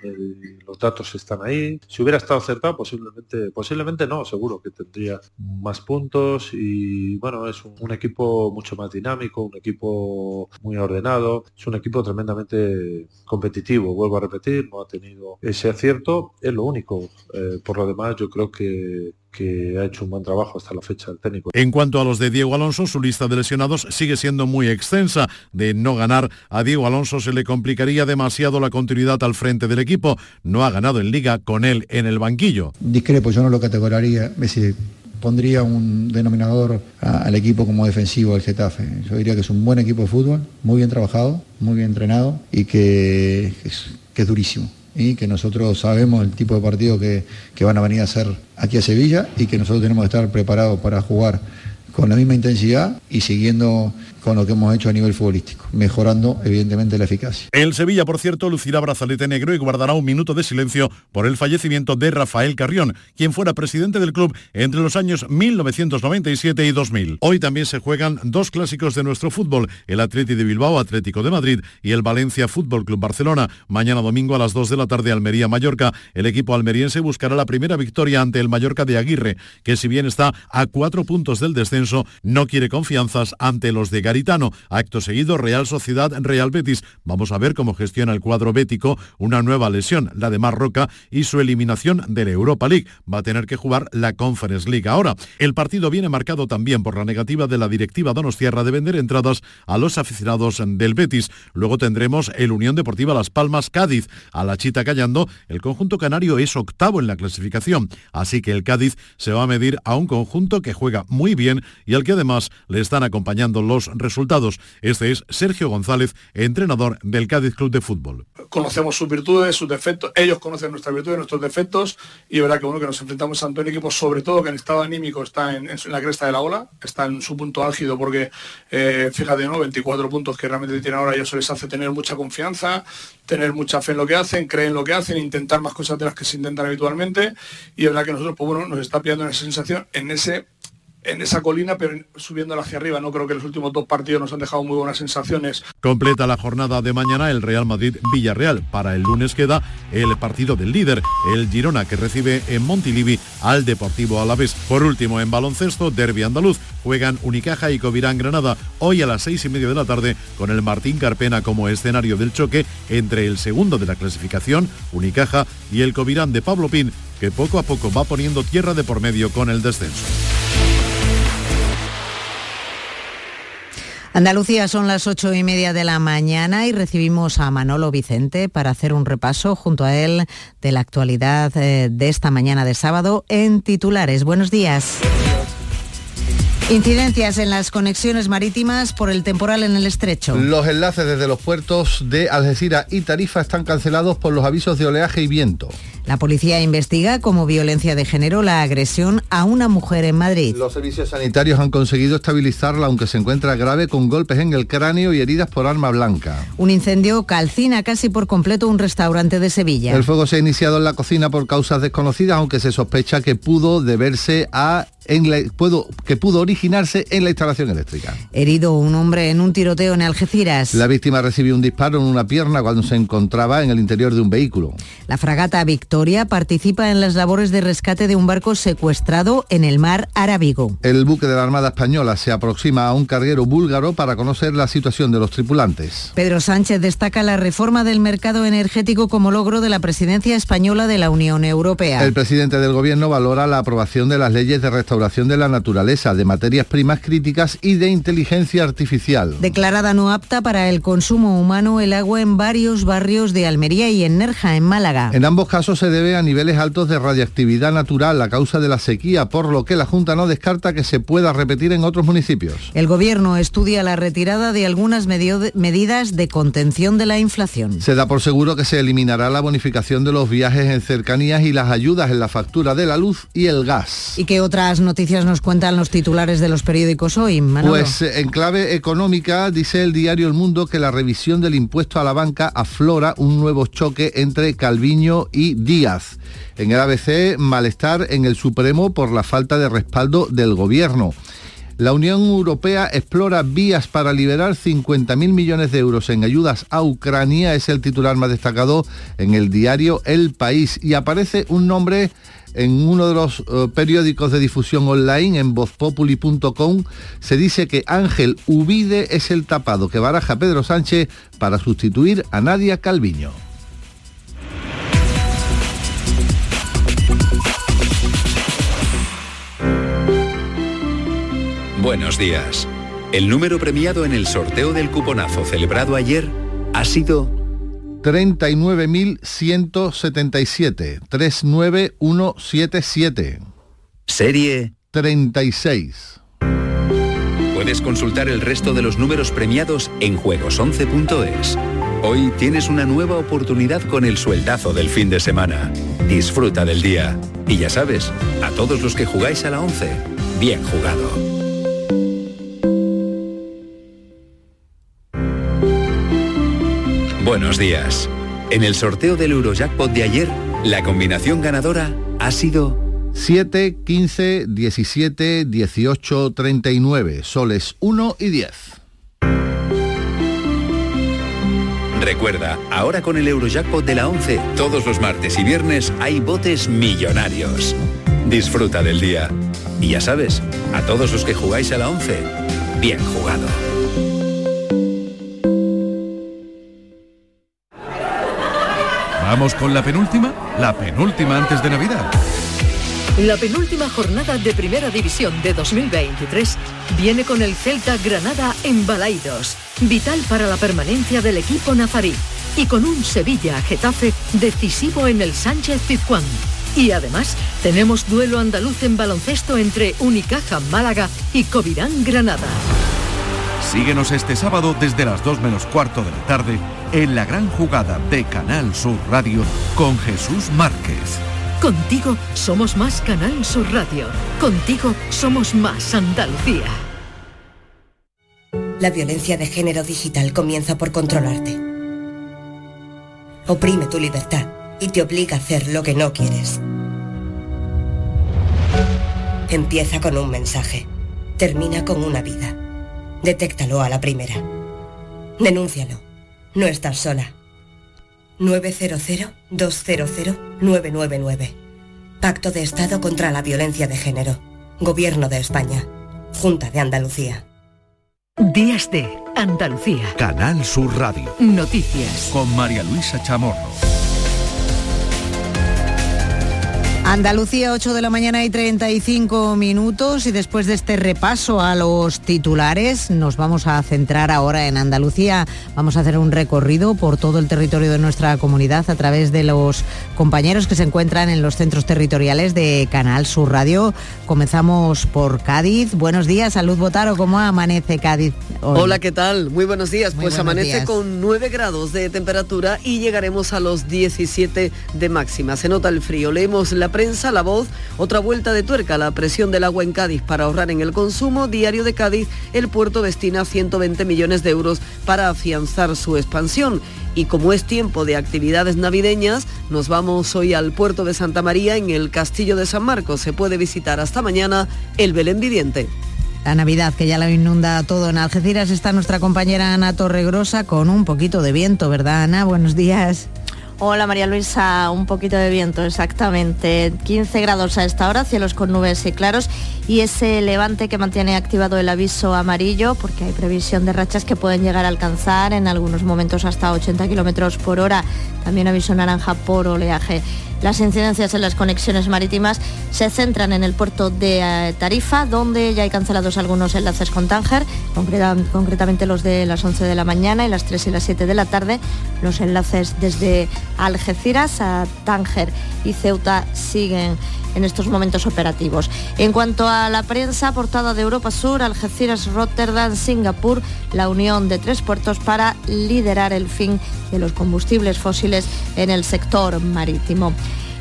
los datos están ahí. Si hubiera estado acertado, posiblemente, posiblemente no, seguro que tendría más puntos y bueno, es un, equipo mucho más un equipo muy ordenado, es un equipo tremendamente competitivo, vuelvo a repetir, no ha tenido ese acierto, es lo único. Eh, por lo demás, yo creo que, que ha hecho un buen trabajo hasta la fecha el técnico. En cuanto a los de Diego Alonso, su lista de lesionados sigue siendo muy extensa. De no ganar a Diego Alonso se le complicaría demasiado la continuidad al frente del equipo. No ha ganado en liga con él en el banquillo. Discrepo, yo no lo categoraría, pondría un denominador al equipo como defensivo del Getafe. Yo diría que es un buen equipo de fútbol, muy bien trabajado, muy bien entrenado y que es, durísimo. Y que nosotros sabemos el tipo de partido que, que van a venir a hacer aquí a Sevilla y que nosotros tenemos que estar preparados para jugar con la misma intensidad y siguiendo con lo que hemos hecho a nivel futbolístico, mejorando evidentemente la eficacia. El Sevilla, por cierto, lucirá brazalete negro y guardará un minuto de silencio por el fallecimiento de Rafael Carrión, quien fuera presidente del club entre los años 1997 y 2000. Hoy también se juegan dos clásicos de nuestro fútbol, el Atleti de Bilbao, Atlético de Madrid y el Valencia Fútbol Club Barcelona. Mañana domingo a las 2 de la tarde Almería-Mallorca, el equipo almeriense buscará la primera victoria ante el Mallorca de Aguirre, que si bien está a cuatro puntos del descenso, no quiere confianzas ante los de Acto seguido, Real Sociedad, Real Betis. Vamos a ver cómo gestiona el cuadro bético una nueva lesión, la de Marroca, y su eliminación de la Europa League. Va a tener que jugar la Conference League ahora. El partido viene marcado también por la negativa de la directiva Donostierra de vender entradas a los aficionados del Betis. Luego tendremos el Unión Deportiva Las Palmas Cádiz. A la chita callando, el conjunto canario es octavo en la clasificación, así que el Cádiz se va a medir a un conjunto que juega muy bien y al que además le están acompañando los resultados. Este es Sergio González, entrenador del Cádiz Club de Fútbol. Conocemos sus virtudes, sus defectos, ellos conocen nuestras virtudes, nuestros defectos y verdad que uno que nos enfrentamos ante un equipo, sobre todo que en estado anímico está en, la cresta de la ola, está en su punto álgido porque eh, fíjate, ¿no? 24 puntos que realmente tienen ahora, ya eso les hace tener mucha confianza, tener mucha fe en lo que hacen, creen lo que hacen, intentar más cosas de las que se intentan habitualmente y es verdad que nosotros, pues bueno, nos está pillando esa sensación en ese en esa colina, pero subiéndola hacia arriba. No creo que los últimos dos partidos nos han dejado muy buenas sensaciones. Completa la jornada de mañana el Real Madrid-Villarreal. Para el lunes queda el partido del líder, el Girona, que recibe en Montilivi al Deportivo Alavés. Por último, en baloncesto, Derby Andaluz. Juegan Unicaja y Covirán Granada hoy a las seis y media de la tarde con el Martín Carpena como escenario del choque entre el segundo de la clasificación, Unicaja, y el Covirán de Pablo Pin, que poco a poco va poniendo tierra de por medio con el descenso. Andalucía son las ocho y media de la mañana y recibimos a Manolo Vicente para hacer un repaso junto a él de la actualidad eh, de esta mañana de sábado en titulares. Buenos días. Incidencias en las conexiones marítimas por el temporal en el estrecho. Los enlaces desde los puertos de Algeciras y Tarifa están cancelados por los avisos de oleaje y viento. La policía investiga como violencia de género la agresión a una mujer en Madrid. Los servicios sanitarios han conseguido estabilizarla aunque se encuentra grave con golpes en el cráneo y heridas por arma blanca. Un incendio calcina casi por completo un restaurante de Sevilla. El fuego se ha iniciado en la cocina por causas desconocidas aunque se sospecha que pudo deberse a que pudo originarse en la instalación eléctrica. Herido un hombre en un tiroteo en Algeciras. La víctima recibió un disparo en una pierna cuando se encontraba en el interior de un vehículo. La fragata Victoria participa en las labores de rescate de un barco secuestrado en el mar Arábigo. El buque de la Armada Española se aproxima a un carguero búlgaro para conocer la situación de los tripulantes. Pedro Sánchez destaca la reforma del mercado energético como logro de la presidencia española de la Unión Europea. El presidente del gobierno valora la aprobación de las leyes de restauración de la naturaleza, de materias primas críticas y de inteligencia artificial. Declarada no apta para el consumo humano el agua en varios barrios de Almería y en Nerja, en Málaga. En ambos casos se debe a niveles altos de radiactividad natural a causa de la sequía, por lo que la Junta no descarta que se pueda repetir en otros municipios. El Gobierno estudia la retirada de algunas medidas de contención de la inflación. Se da por seguro que se eliminará la bonificación de los viajes en cercanías y las ayudas en la factura de la luz y el gas. ¿Y qué otras noticias nos cuentan los titulares de los periódicos hoy? Pues eh, en clave económica dice el diario El Mundo que la revisión del impuesto a la banca aflora un nuevo choque entre Calviño y Díaz. En el ABC, malestar en el Supremo por la falta de respaldo del gobierno. La Unión Europea explora vías para liberar 50.000 millones de euros en ayudas a Ucrania, es el titular más destacado en el diario El País. Y aparece un nombre en uno de los eh, periódicos de difusión online, en vozpopuli.com, se dice que Ángel Ubide es el tapado que baraja Pedro Sánchez para sustituir a Nadia Calviño. Buenos días. El número premiado en el sorteo del cuponazo celebrado ayer ha sido 39.177, 39177. Serie 36. Puedes consultar el resto de los números premiados en juegos11.es. Hoy tienes una nueva oportunidad con el sueldazo del fin de semana. Disfruta del día. Y ya sabes, a todos los que jugáis a la 11, bien jugado. Buenos días. En el sorteo del Eurojackpot de ayer, la combinación ganadora ha sido 7, 15, 17, 18, 39, soles 1 y 10. Recuerda, ahora con el Eurojackpot de la 11, todos los martes y viernes hay botes millonarios. Disfruta del día. Y ya sabes, a todos los que jugáis a la 11, bien jugado. Vamos con la penúltima, la penúltima antes de Navidad. La penúltima jornada de Primera División de 2023 viene con el Celta Granada en Balaidos, vital para la permanencia del equipo nazarí, y con un Sevilla-Getafe decisivo en el Sánchez Pizjuán. Y además tenemos duelo andaluz en baloncesto entre Unicaja Málaga y Covirán Granada. Síguenos este sábado desde las 2 menos cuarto de la tarde en la gran jugada de Canal Sur Radio con Jesús Márquez. Contigo somos más Canal Sur Radio. Contigo somos más Andalucía. La violencia de género digital comienza por controlarte. Oprime tu libertad y te obliga a hacer lo que no quieres. Empieza con un mensaje. Termina con una vida. Detéctalo a la primera. Denúncialo. No estás sola. 900-200-999. Pacto de Estado contra la Violencia de Género. Gobierno de España. Junta de Andalucía. Días de Andalucía. Canal Sur Radio. Noticias. Con María Luisa Chamorro. Andalucía, 8 de la mañana y 35 minutos y después de este repaso a los titulares nos vamos a centrar ahora en Andalucía. Vamos a hacer un recorrido por todo el territorio de nuestra comunidad a través de los compañeros que se encuentran en los centros territoriales de Canal Sur Radio. Comenzamos por Cádiz. Buenos días, Salud Botaro, ¿cómo amanece Cádiz? hoy? Hola, ¿qué tal? Muy buenos días. Muy pues buenos amanece días. con 9 grados de temperatura y llegaremos a los 17 de máxima. Se nota el frío. Leemos la prensa, la voz, otra vuelta de tuerca, la presión del agua en Cádiz para ahorrar en el consumo. Diario de Cádiz, el puerto destina 120 millones de euros para afianzar su expansión. Y como es tiempo de actividades navideñas, nos vamos hoy al puerto de Santa María en el Castillo de San Marcos. Se puede visitar hasta mañana el Belén Viviente. La Navidad, que ya lo inunda todo en Algeciras, está nuestra compañera Ana Torregrosa con un poquito de viento, ¿verdad, Ana? Buenos días. Hola María Luisa, un poquito de viento, exactamente. 15 grados a esta hora, cielos con nubes y claros y ese levante que mantiene activado el aviso amarillo porque hay previsión de rachas que pueden llegar a alcanzar en algunos momentos hasta 80 kilómetros por hora. También aviso naranja por oleaje. Las incidencias en las conexiones marítimas se centran en el puerto de eh, Tarifa, donde ya hay cancelados algunos enlaces con Tánger, concreta- concretamente los de las 11 de la mañana y las 3 y las 7 de la tarde. Los enlaces desde Algeciras a Tánger y Ceuta siguen en estos momentos operativos. En cuanto a la prensa, portada de Europa Sur, Algeciras, Rotterdam, Singapur, la unión de tres puertos para liderar el fin de los combustibles fósiles en el sector marítimo.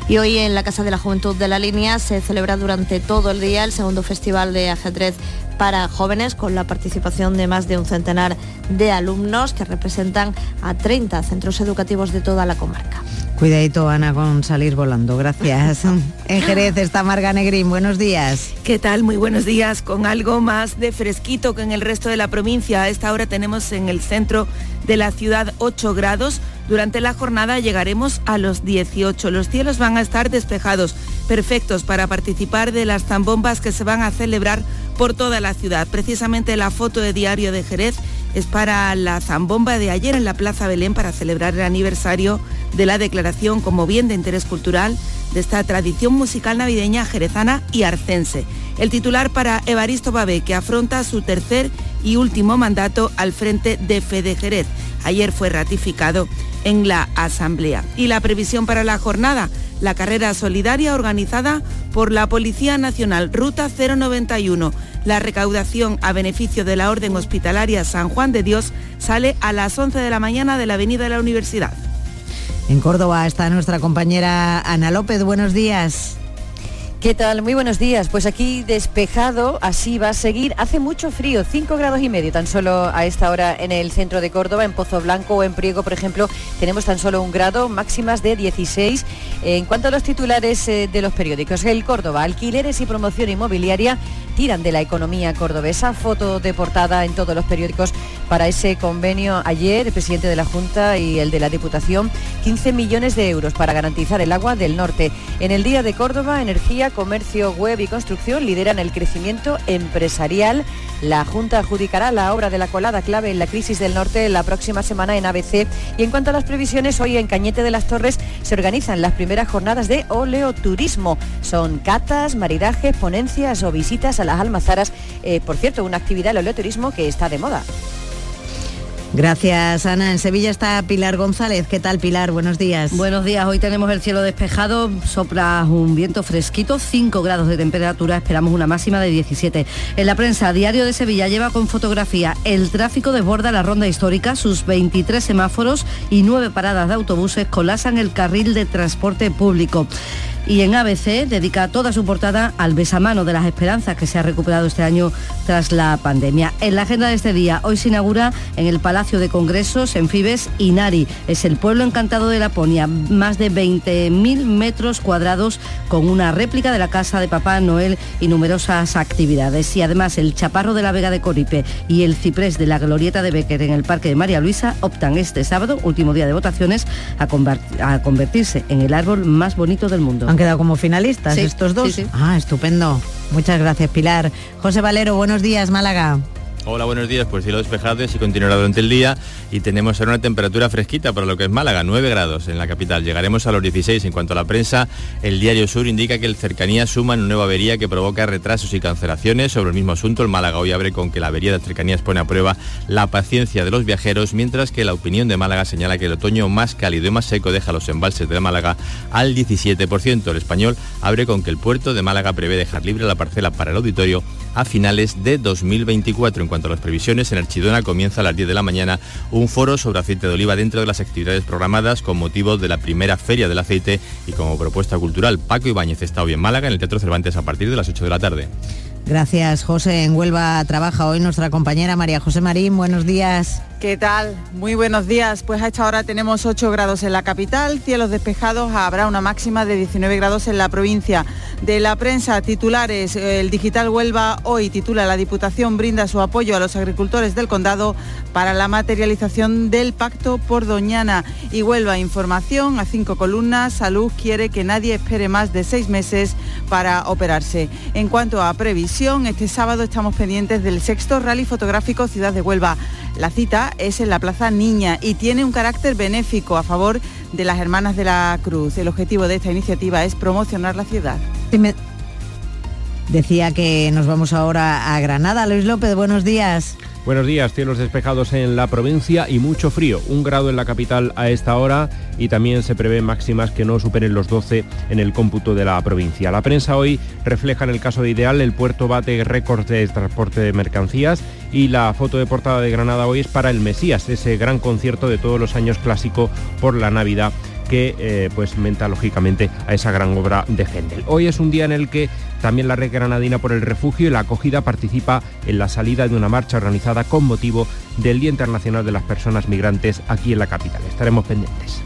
Y hoy en la Casa de la Juventud de la Línea se celebra durante todo el día el segundo Festival de Ajedrez para jóvenes con la participación de más de un centenar de alumnos que representan a 30 centros educativos de toda la comarca. Cuidadito, Ana, con salir volando. Gracias. en Jerez está Marga Negrín. Buenos días. ¿Qué tal? Muy buenos días. Con algo más de fresquito que en el resto de la provincia. A esta hora tenemos en el centro de la ciudad 8 grados. Durante la jornada llegaremos a los 18. Los cielos van a estar despejados, perfectos para participar de las zambombas que se van a celebrar por toda la ciudad. Precisamente la foto de Diario de Jerez es para la zambomba de ayer en la Plaza Belén para celebrar el aniversario de la declaración como bien de interés cultural de esta tradición musical navideña jerezana y arcense. El titular para Evaristo Babé, que afronta su tercer y último mandato al frente de Fede Jerez. Ayer fue ratificado en la Asamblea. Y la previsión para la jornada, la carrera solidaria organizada por la Policía Nacional, Ruta 091. La recaudación a beneficio de la Orden Hospitalaria San Juan de Dios sale a las 11 de la mañana de la Avenida de la Universidad. En Córdoba está nuestra compañera Ana López. Buenos días. ¿Qué tal? Muy buenos días. Pues aquí despejado, así va a seguir. Hace mucho frío, 5 grados y medio tan solo a esta hora en el centro de Córdoba, en Pozo Blanco o en Priego, por ejemplo, tenemos tan solo un grado, máximas de 16. En cuanto a los titulares eh, de los periódicos, el Córdoba, alquileres y promoción inmobiliaria tiran de la economía cordobesa. Foto de portada en todos los periódicos para ese convenio ayer, el presidente de la Junta y el de la Diputación, 15 millones de euros para garantizar el agua del norte. En el Día de Córdoba, Energía, Comercio, Web y Construcción lideran el crecimiento empresarial. La Junta adjudicará la obra de la colada clave en la crisis del norte la próxima semana en ABC. Y en cuanto a las previsiones, hoy en Cañete de las Torres se organizan las primeras jornadas de oleoturismo. Son catas, maridajes, ponencias o visitas a las almazaras. Eh, por cierto, una actividad, el oleoturismo, que está de moda. Gracias, Ana. En Sevilla está Pilar González. ¿Qué tal, Pilar? Buenos días. Buenos días. Hoy tenemos el cielo despejado, sopla un viento fresquito, 5 grados de temperatura, esperamos una máxima de 17. En la prensa, Diario de Sevilla lleva con fotografía el tráfico desborda la ronda histórica, sus 23 semáforos y 9 paradas de autobuses colasan el carril de transporte público y en ABC dedica toda su portada al besamano de las esperanzas que se ha recuperado este año tras la pandemia. En la agenda de este día, hoy se inaugura en el Palacio de Congresos, en Fibes, Inari. Es el pueblo encantado de Laponia, más de 20.000 metros cuadrados con una réplica de la casa de Papá Noel y numerosas actividades. Y además el Chaparro de la Vega de Coripe y el Ciprés de la Glorieta de Becker en el Parque de María Luisa optan este sábado, último día de votaciones, a, convertirse en el árbol más bonito del mundo. Han quedado como finalistas estos dos. Ah, estupendo. Muchas gracias, Pilar. José Valero, buenos días, Málaga. Hola, buenos días. Pues cielo despejado y continuará durante el día y tenemos ahora una temperatura fresquita para lo que es Málaga, 9 grados en la capital. Llegaremos a los 16. En cuanto a la prensa, el Diario Sur indica que el Cercanía suma una nueva avería que provoca retrasos y cancelaciones. Sobre el mismo asunto, el Málaga hoy abre con que la avería de Cercanías pone a prueba la paciencia de los viajeros, mientras que la opinión de Málaga señala que el otoño más cálido y más seco deja los embalses de la Málaga al 17%. El español abre con que el puerto de Málaga prevé dejar libre la parcela para el auditorio a finales de 2024. En cuanto a las previsiones, en Archidona comienza a las 10 de la mañana un foro sobre aceite de oliva dentro de las actividades programadas con motivo de la primera feria del aceite y como propuesta cultural. Paco Ibáñez está hoy en Málaga, en el Teatro Cervantes, a partir de las 8 de la tarde. Gracias, José. En Huelva trabaja hoy nuestra compañera María José Marín. Buenos días. ¿Qué tal? Muy buenos días. Pues a esta hora tenemos 8 grados en la capital, cielos despejados, habrá una máxima de 19 grados en la provincia. De la prensa, titulares, el Digital Huelva hoy titula La Diputación brinda su apoyo a los agricultores del condado para la materialización del pacto por Doñana. Y Huelva Información a cinco columnas, Salud quiere que nadie espere más de seis meses para operarse. En cuanto a este sábado estamos pendientes del sexto rally fotográfico Ciudad de Huelva. La cita es en la Plaza Niña y tiene un carácter benéfico a favor de las Hermanas de la Cruz. El objetivo de esta iniciativa es promocionar la ciudad. Decía que nos vamos ahora a Granada. Luis López, buenos días. Buenos días, cielos despejados en la provincia y mucho frío. Un grado en la capital a esta hora y también se prevé máximas que no superen los 12 en el cómputo de la provincia. La prensa hoy refleja en el caso de Ideal el puerto bate récords de transporte de mercancías y la foto de portada de Granada hoy es para el Mesías, ese gran concierto de todos los años clásico por la Navidad que eh, pues menta lógicamente a esa gran obra de Händel. Hoy es un día en el que también la red granadina por el refugio y la acogida participa en la salida de una marcha organizada con motivo del Día Internacional de las Personas Migrantes aquí en la capital. Estaremos pendientes.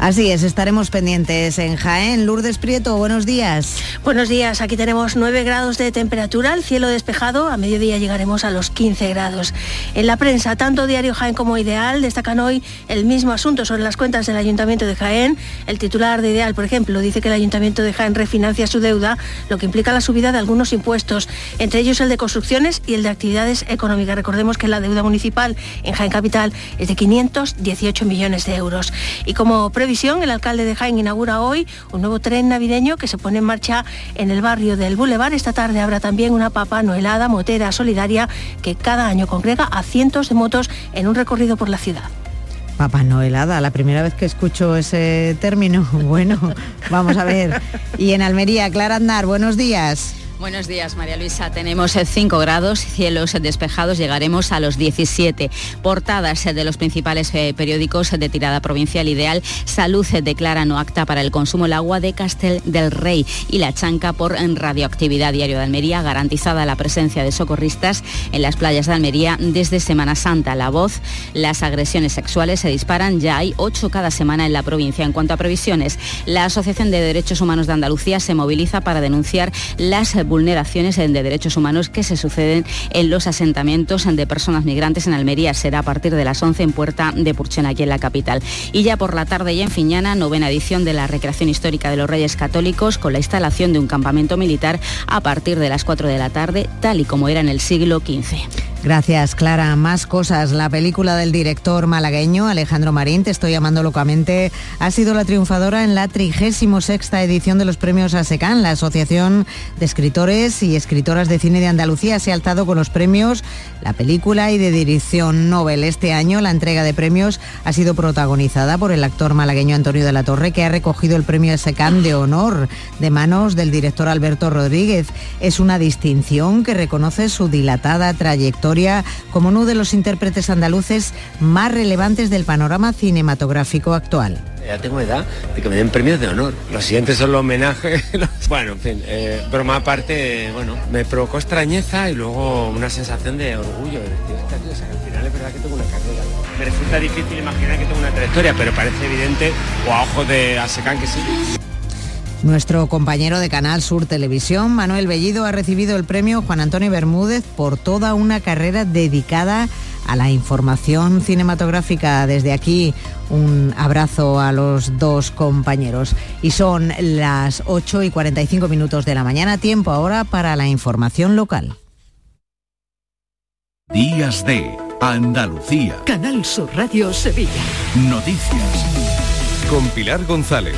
Así es, estaremos pendientes en Jaén. Lourdes Prieto, buenos días. Buenos días, aquí tenemos 9 grados de temperatura, el cielo despejado, a mediodía llegaremos a los 15 grados. En la prensa, tanto Diario Jaén como Ideal destacan hoy el mismo asunto sobre las cuentas del Ayuntamiento de Jaén. El titular de Ideal, por ejemplo, dice que el Ayuntamiento de Jaén refinancia su deuda, lo que implica la subida de algunos impuestos, entre ellos el de construcciones y el de actividades económicas. Recordemos que la deuda municipal en Jaén Capital es de 518 millones de euros. Y como el alcalde de Jaén inaugura hoy un nuevo tren navideño que se pone en marcha en el barrio del Boulevard. Esta tarde habrá también una papa noelada motera solidaria que cada año congrega a cientos de motos en un recorrido por la ciudad. Papá Noelada, la primera vez que escucho ese término. Bueno, vamos a ver. Y en Almería, Clara Andar, buenos días. Buenos días, María Luisa. Tenemos 5 eh, grados, cielos despejados, llegaremos a los 17. Portadas eh, de los principales eh, periódicos de tirada provincial ideal. Salud declara no acta para el consumo del agua de Castel del Rey y la chanca por radioactividad. Diario de Almería, garantizada la presencia de socorristas en las playas de Almería desde Semana Santa. La voz, las agresiones sexuales se disparan, ya hay 8 cada semana en la provincia. En cuanto a previsiones, la Asociación de Derechos Humanos de Andalucía se moviliza para denunciar las vulneraciones de derechos humanos que se suceden en los asentamientos de personas migrantes en Almería. Será a partir de las 11 en Puerta de Purchena, aquí en la capital. Y ya por la tarde y en Fiñana, novena edición de la recreación histórica de los Reyes Católicos con la instalación de un campamento militar a partir de las 4 de la tarde, tal y como era en el siglo XV. Gracias, Clara. Más cosas. La película del director malagueño Alejandro Marín, Te estoy llamando locamente, ha sido la triunfadora en la 36 edición de los premios ASECAN. La Asociación de Escritores y Escritoras de Cine de Andalucía se ha alzado con los premios La película y de dirección Nobel. Este año la entrega de premios ha sido protagonizada por el actor malagueño Antonio de la Torre, que ha recogido el premio ASECAN de honor de manos del director Alberto Rodríguez. Es una distinción que reconoce su dilatada trayectoria como uno de los intérpretes andaluces más relevantes del panorama cinematográfico actual. Ya tengo edad de que me den premios de honor. Los siguientes son los homenajes. bueno, en fin, eh, broma aparte, bueno, me provocó extrañeza y luego una sensación de orgullo. De decir, al final es verdad que tengo una carrera. Me resulta difícil imaginar que tengo una trayectoria, pero parece evidente, o a ojos de Asecan que sí. Nuestro compañero de Canal Sur Televisión, Manuel Bellido, ha recibido el premio Juan Antonio Bermúdez por toda una carrera dedicada a la información cinematográfica. Desde aquí, un abrazo a los dos compañeros. Y son las 8 y 45 minutos de la mañana, tiempo ahora para la información local. Días de Andalucía. Canal Sur Radio Sevilla. Noticias. Con Pilar González.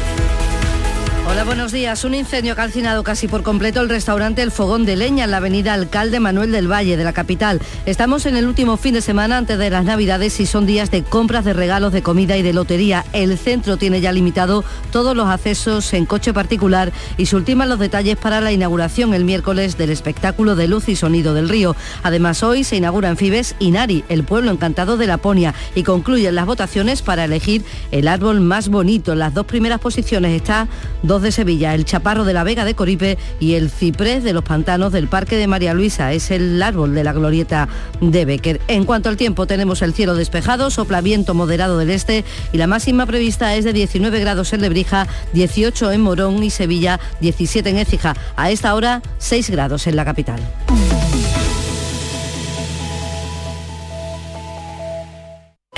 Hola, buenos días. Un incendio ha calcinado casi por completo el restaurante El Fogón de Leña en la avenida Alcalde Manuel del Valle de la capital. Estamos en el último fin de semana antes de las Navidades y son días de compras de regalos de comida y de lotería. El centro tiene ya limitado todos los accesos en coche particular y se ultiman los detalles para la inauguración el miércoles del espectáculo de luz y sonido del río. Además, hoy se inaugura en Fibes Inari, el pueblo encantado de Laponia, y concluyen las votaciones para elegir el árbol más bonito. En las dos primeras posiciones está dos de Sevilla, el chaparro de la Vega de Coripe y el ciprés de los pantanos del Parque de María Luisa. Es el árbol de la glorieta de Becker. En cuanto al tiempo, tenemos el cielo despejado, sopla viento moderado del este y la máxima prevista es de 19 grados en Lebrija, 18 en Morón y Sevilla, 17 en Écija. A esta hora, 6 grados en la capital.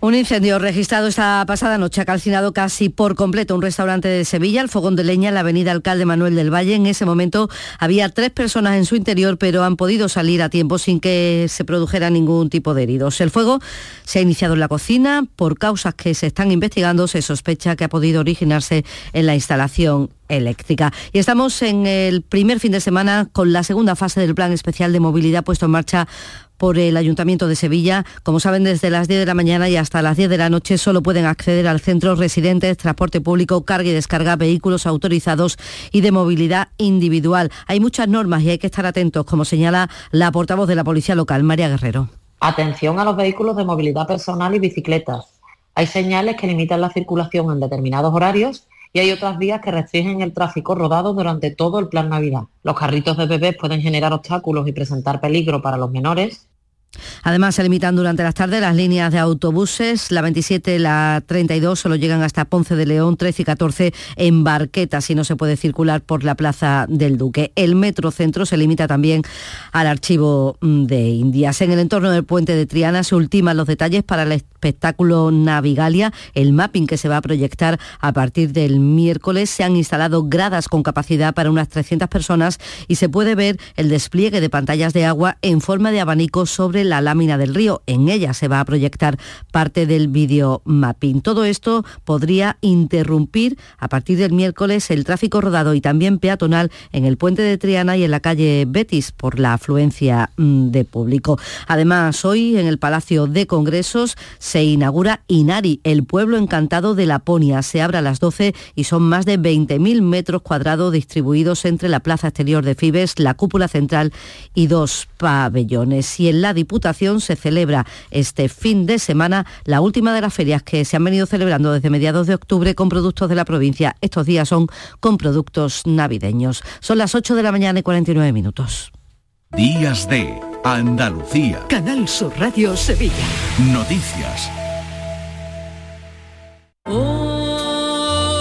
Un incendio registrado esta pasada noche ha calcinado casi por completo un restaurante de Sevilla, el fogón de leña en la avenida Alcalde Manuel del Valle. En ese momento había tres personas en su interior, pero han podido salir a tiempo sin que se produjera ningún tipo de heridos. El fuego se ha iniciado en la cocina por causas que se están investigando. Se sospecha que ha podido originarse en la instalación eléctrica. Y estamos en el primer fin de semana con la segunda fase del plan especial de movilidad puesto en marcha por el Ayuntamiento de Sevilla. Como saben, desde las 10 de la mañana y hasta las 10 de la noche solo pueden acceder al centro residentes, transporte público, carga y descarga, vehículos autorizados y de movilidad individual. Hay muchas normas y hay que estar atentos, como señala la portavoz de la Policía Local, María Guerrero. Atención a los vehículos de movilidad personal y bicicletas. Hay señales que limitan la circulación en determinados horarios y hay otras vías que restringen el tráfico rodado durante todo el plan Navidad. Los carritos de bebés pueden generar obstáculos y presentar peligro para los menores Además, se limitan durante las tardes las líneas de autobuses. La 27 y la 32 solo llegan hasta Ponce de León, 13 y 14 en Barquetas y no se puede circular por la Plaza del Duque. El Metro Centro se limita también al archivo de Indias. En el entorno del puente de Triana se ultiman los detalles para espectáculo Navigalia, el mapping que se va a proyectar a partir del miércoles. Se han instalado gradas con capacidad para unas 300 personas y se puede ver el despliegue de pantallas de agua en forma de abanico sobre la lámina del río. En ella se va a proyectar parte del video mapping. Todo esto podría interrumpir a partir del miércoles el tráfico rodado y también peatonal en el puente de Triana y en la calle Betis por la afluencia mm, de público. Además, hoy en el Palacio de Congresos se inaugura Inari, el pueblo encantado de Laponia. Se abre a las 12 y son más de 20.000 metros cuadrados distribuidos entre la plaza exterior de Fibes, la cúpula central y dos pabellones. Y en la Diputación se celebra este fin de semana la última de las ferias que se han venido celebrando desde mediados de octubre con productos de la provincia. Estos días son con productos navideños. Son las 8 de la mañana y 49 minutos. Días de Andalucía. Canal Sur Radio Sevilla. Noticias.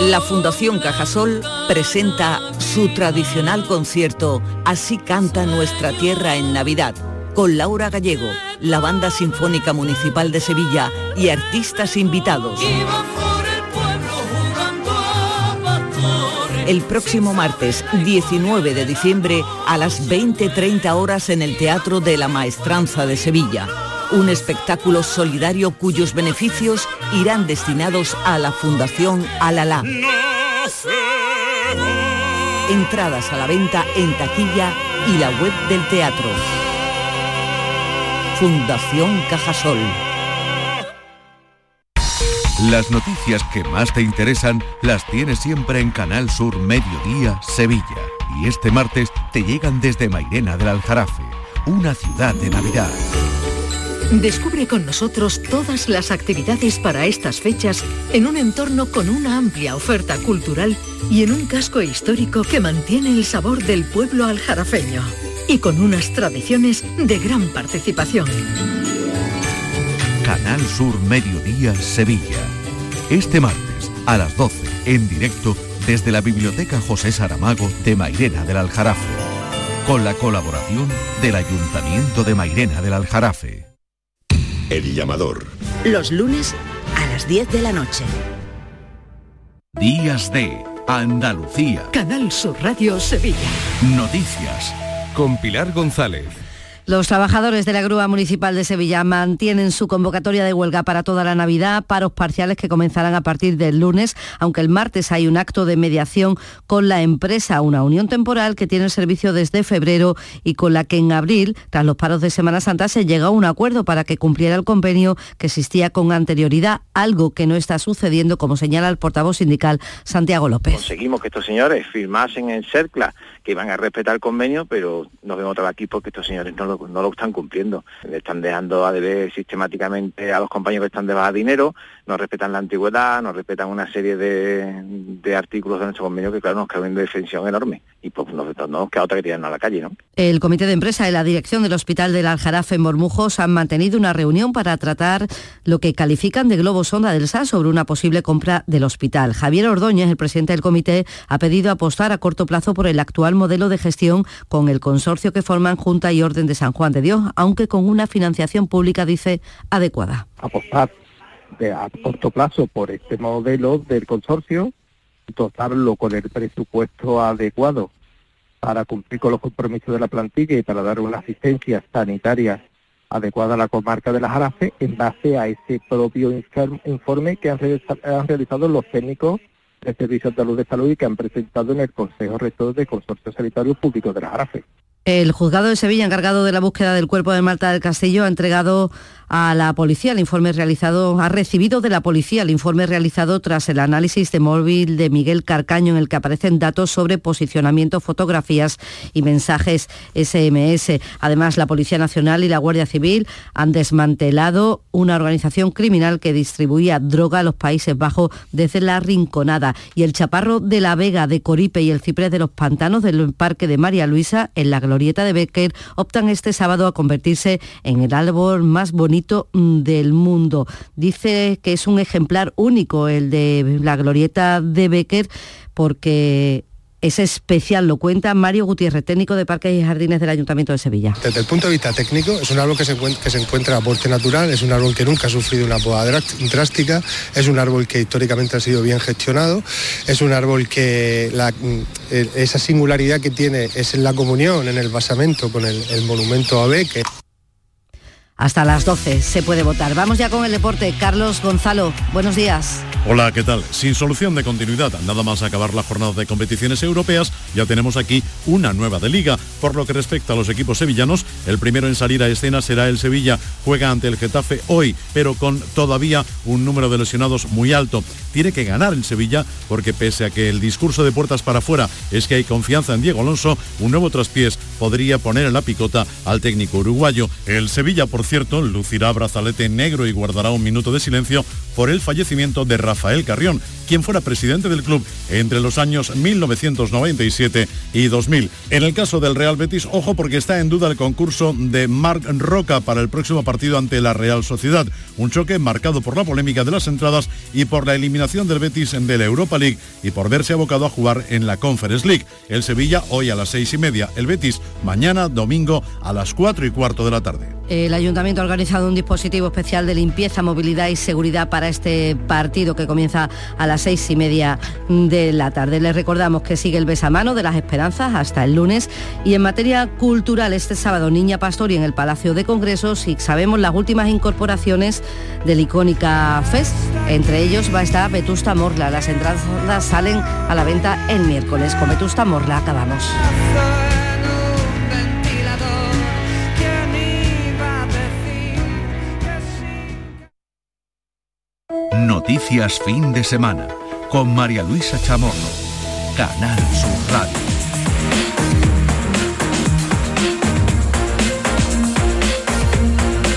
La Fundación Cajasol presenta su tradicional concierto Así canta nuestra tierra en Navidad, con Laura Gallego, la Banda Sinfónica Municipal de Sevilla y artistas invitados. El próximo martes 19 de diciembre a las 20.30 horas en el Teatro de la Maestranza de Sevilla un espectáculo solidario cuyos beneficios irán destinados a la Fundación Alalá. Entradas a la venta en taquilla y la web del teatro. Fundación Cajasol. Las noticias que más te interesan las tienes siempre en Canal Sur Mediodía Sevilla. Y este martes te llegan desde Mairena del Aljarafe, una ciudad de Navidad. Descubre con nosotros todas las actividades para estas fechas en un entorno con una amplia oferta cultural y en un casco histórico que mantiene el sabor del pueblo aljarafeño y con unas tradiciones de gran participación. Canal Sur Mediodía Sevilla. Este martes a las 12 en directo desde la Biblioteca José Saramago de Mairena del Aljarafe, con la colaboración del Ayuntamiento de Mairena del Aljarafe. El llamador. Los lunes a las 10 de la noche. Días de Andalucía. Canal Sur Radio Sevilla. Noticias. Con Pilar González. Los trabajadores de la Grúa Municipal de Sevilla mantienen su convocatoria de huelga para toda la Navidad, paros parciales que comenzarán a partir del lunes, aunque el martes hay un acto de mediación con la empresa, una unión temporal que tiene el servicio desde febrero y con la que en abril, tras los paros de Semana Santa, se llega a un acuerdo para que cumpliera el convenio que existía con anterioridad, algo que no está sucediendo, como señala el portavoz sindical Santiago López. Conseguimos que estos señores firmasen en CERCLA que iban a respetar el convenio, pero nos vemos otra aquí porque estos señores no lo no lo están cumpliendo. Le están dejando a deber sistemáticamente a los compañeros que están de baja dinero, no respetan la antigüedad, no respetan una serie de, artículos de nuestro convenio que claro nos caben de defensión enorme. Y pues nos, nos queda otra que tirarnos a la calle, ¿no? El comité de empresa y la dirección del Hospital del Aljarafe en Mormujos han mantenido una reunión para tratar lo que califican de globo sonda del SAS sobre una posible compra del hospital. Javier Ordóñez, el presidente del comité, ha pedido apostar a corto plazo por el actual modelo de gestión con el consorcio que forman Junta y Orden de San Juan de Dios, aunque con una financiación pública, dice, adecuada. Apostar a corto plazo por este modelo del consorcio, dotarlo con el presupuesto adecuado para cumplir con los compromisos de la plantilla y para dar una asistencia sanitaria adecuada a la comarca de la Jarafe en base a ese propio informe que han, realizado los técnicos del Servicio Andaluz de Salud y que han presentado en el Consejo Rector de Consorcio Sanitario Público de la Jarafe. El juzgado de Sevilla, encargado de la búsqueda del cuerpo de Marta del Castillo, ha entregado a la policía el informe realizado, ha recibido de la policía el informe realizado tras el análisis de móvil de Miguel Carcaño en el que aparecen datos sobre posicionamiento, fotografías y mensajes SMS. Además, la Policía Nacional y la Guardia Civil han desmantelado una organización criminal que distribuía droga a los Países Bajos desde la Rinconada. Y el Chaparro de la Vega de Coripe y el Ciprés de los Pantanos del Parque de María Luisa en la Glorieta de Becker optan este sábado a convertirse en el árbol más bonito Mm, del mundo. Dice que es un ejemplar único el de la glorieta de Becker porque es especial, lo cuenta Mario Gutiérrez, técnico de Parques y Jardines del Ayuntamiento de Sevilla. Desde el punto de vista técnico, es un árbol que se, encuentra, que a porte natural, es un árbol que nunca ha sufrido una poda drástica, es un árbol que históricamente ha sido bien gestionado, es un árbol que eh, esa singularidad que tiene es en la comunión, en el basamento con el, el monumento AB, que hasta las 12 se puede votar. Vamos ya con el deporte. Carlos Gonzalo, buenos días. Hola, ¿qué tal? Sin solución de continuidad, nada más acabar la jornada de competiciones europeas, ya tenemos aquí una nueva de liga. Por lo que respecta a los equipos sevillanos, el primero en salir a escena será el Sevilla. Juega ante el Getafe hoy, pero con todavía un número de lesionados muy alto. Tiene que ganar el Sevilla porque pese a que el discurso de puertas para afuera es que hay confianza en Diego Alonso, un nuevo traspiés podría poner en la picota al técnico uruguayo. El Sevilla, por cierto, lucirá brazalete negro y guardará un minuto de silencio por el fallecimiento de Rafael Carrión, quien fuera presidente del club entre los años 1997 y 2000. En el caso del Real Betis, ojo porque está en duda el concurso de Marc Roca para el próximo partido ante la Real Sociedad, un choque marcado por la polémica de las entradas y por la eliminación del Betis de la Europa League y por verse abocado a jugar en la Conference League. El Sevilla hoy a las seis y media, el Betis mañana domingo a las cuatro y cuarto de la tarde. El ayuntamiento ha organizado un dispositivo especial de limpieza, movilidad y seguridad para este partido que comienza a las seis y media de la tarde. Les recordamos que sigue el besamano de las esperanzas hasta el lunes y en materia cultural este sábado Niña Pastori en el Palacio de Congresos y sabemos las últimas incorporaciones del icónica Fest. Entre ellos va a estar Vetusta Morla. Las entradas salen a la venta el miércoles. Con Vetusta Morla acabamos. Noticias fin de semana con María Luisa Chamorro. Canal Sur Radio.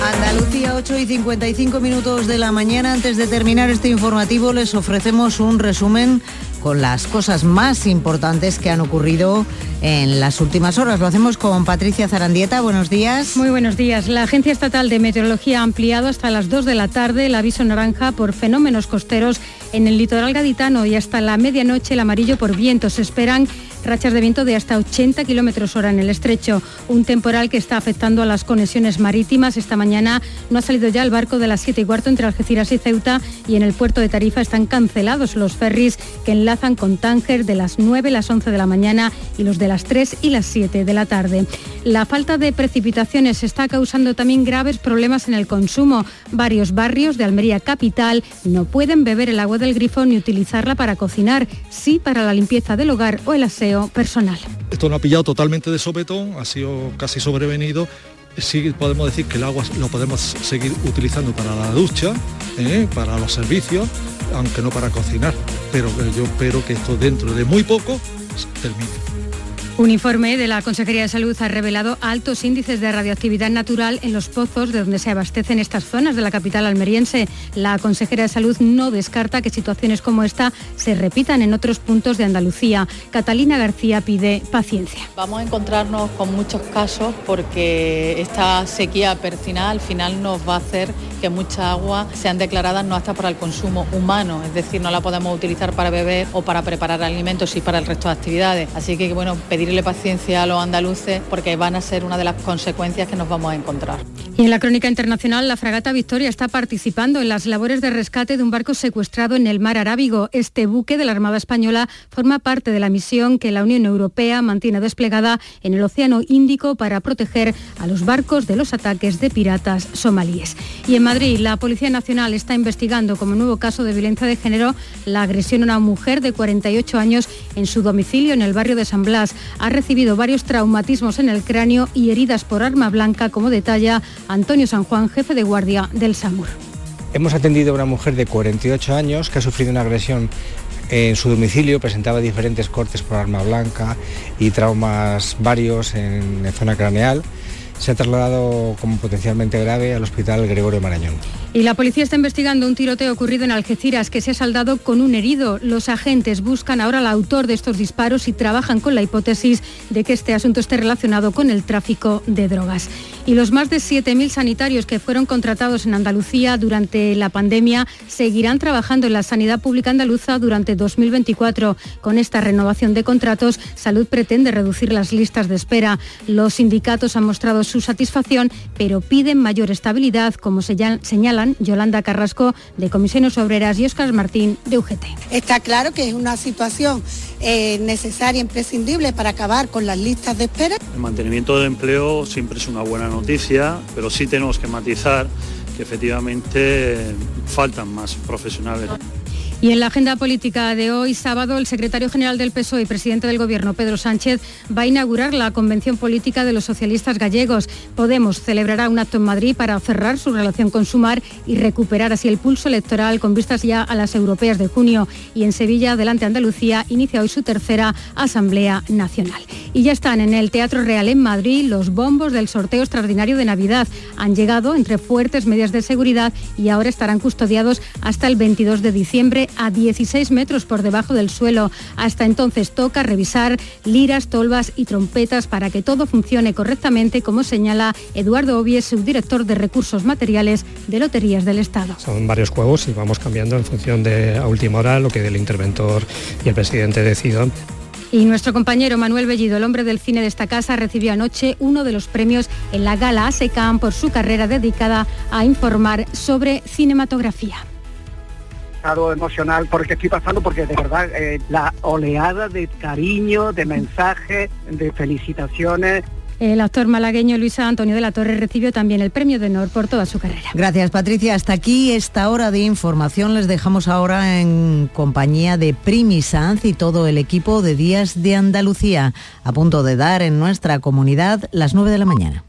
Andalucía 8 y 55 minutos de la mañana. Antes de terminar este informativo les ofrecemos un resumen con las cosas más importantes que han ocurrido en las últimas horas. Lo hacemos con Patricia Zarandieta. Buenos días. Muy buenos días. La Agencia Estatal de Meteorología ha ampliado hasta las 2 de la tarde el aviso naranja por fenómenos costeros en el litoral gaditano y hasta la medianoche el amarillo por vientos. Se esperan rachas de viento de hasta 80 kilómetros hora en el estrecho. Un temporal que está afectando a las conexiones marítimas. Esta mañana no ha salido ya el barco de las 7 y cuarto entre Algeciras y Ceuta y en el puerto de Tarifa están cancelados los ferries que enlazan con Tánger de las 9 a las 11 de la mañana y los de las 3 y las 7 de la tarde. La falta de precipitaciones está causando también graves problemas en el consumo. Varios barrios de Almería capital no pueden beber el agua del grifo ni utilizarla para cocinar, sí para la limpieza del hogar o el aseo personal. Esto nos ha pillado totalmente de sopetón, ha sido casi sobrevenido sí podemos decir que el agua lo podemos seguir utilizando para la ducha, ¿eh? para los servicios, aunque no para cocinar. Pero yo espero que esto dentro de muy poco termine. Un informe de la Consejería de Salud ha revelado altos índices de radioactividad natural en los pozos de donde se abastecen estas zonas de la capital almeriense. La consejera de Salud no descarta que situaciones como esta se repitan en otros puntos de Andalucía. Catalina García pide paciencia. Vamos a encontrarnos con muchos casos porque esta sequía pertinaz al final nos va a hacer que mucha agua sean declaradas no hasta para el consumo humano, es decir, no la podemos utilizar para beber o para preparar alimentos y para el resto de actividades. Así que bueno, pedir paciencia a los andaluces porque van a ser una de las consecuencias que nos vamos a encontrar. Y en la crónica internacional, la fragata Victoria está participando en las labores de rescate de un barco secuestrado en el mar Arábigo. Este buque de la Armada Española forma parte de la misión que la Unión Europea mantiene desplegada en el Océano Índico para proteger a los barcos de los ataques de piratas somalíes. Y en Madrid, la Policía Nacional está investigando como nuevo caso de violencia de género la agresión a una mujer de 48 años en su domicilio en el barrio de San Blas ha recibido varios traumatismos en el cráneo y heridas por arma blanca, como detalla Antonio San Juan, jefe de guardia del SAMUR. Hemos atendido a una mujer de 48 años que ha sufrido una agresión en su domicilio, presentaba diferentes cortes por arma blanca y traumas varios en, en zona craneal se ha trasladado como potencialmente grave al Hospital Gregorio Marañón. Y la policía está investigando un tiroteo ocurrido en Algeciras que se ha saldado con un herido. Los agentes buscan ahora al autor de estos disparos y trabajan con la hipótesis de que este asunto esté relacionado con el tráfico de drogas. Y los más de 7.000 sanitarios que fueron contratados en Andalucía durante la pandemia seguirán trabajando en la sanidad pública andaluza durante 2024. Con esta renovación de contratos, Salud pretende reducir las listas de espera. Los sindicatos han mostrado su satisfacción, pero piden mayor estabilidad, como Yolanda Carrasco de Comisiones Obreras y Óscar Martín de UGT. Está claro que es una situación eh, necesaria, imprescindible para acabar con las listas de espera. El mantenimiento del empleo siempre es una buena noticia, pero sí tenemos que matizar que efectivamente faltan más profesionales. Y en la agenda política de hoy, sábado, el secretario general del PSOE y presidente del Gobierno, Pedro Sánchez, va a inaugurar la convención política de los socialistas gallegos. Podemos celebrará un acto en Madrid para cerrar su relación con Sumar y recuperar así el pulso electoral con vistas ya a las europeas de junio. Y en Sevilla, delante Andalucía, inicia hoy su tercera Asamblea Nacional. Y ya están en el Teatro Real en Madrid los bombos del sorteo extraordinario de Navidad. Han llegado entre fuertes medidas de seguridad y ahora estarán custodiados hasta el 22 de diciembre a 16 metros por debajo del suelo. Hasta entonces toca revisar liras, tolvas y trompetas para que todo funcione correctamente, como señala Eduardo Obies, subdirector de Recursos Materiales de Loterías del Estado. Son varios juegos y vamos cambiando en función de a última hora lo que el interventor y el presidente decidan. Y nuestro compañero Manuel Bellido, el hombre del cine de esta casa, recibió anoche uno de los premios en la gala ASECAM por su carrera dedicada a informar sobre cinematografía estado emocional por el que estoy pasando, porque de verdad eh, la oleada de cariño, de mensajes, de felicitaciones. El actor malagueño Luis Antonio de la Torre recibió también el premio de honor por toda su carrera. Gracias Patricia. Hasta aquí esta hora de información. Les dejamos ahora en compañía de Primi Sanz y todo el equipo de Días de Andalucía, a punto de dar en nuestra comunidad las 9 de la mañana.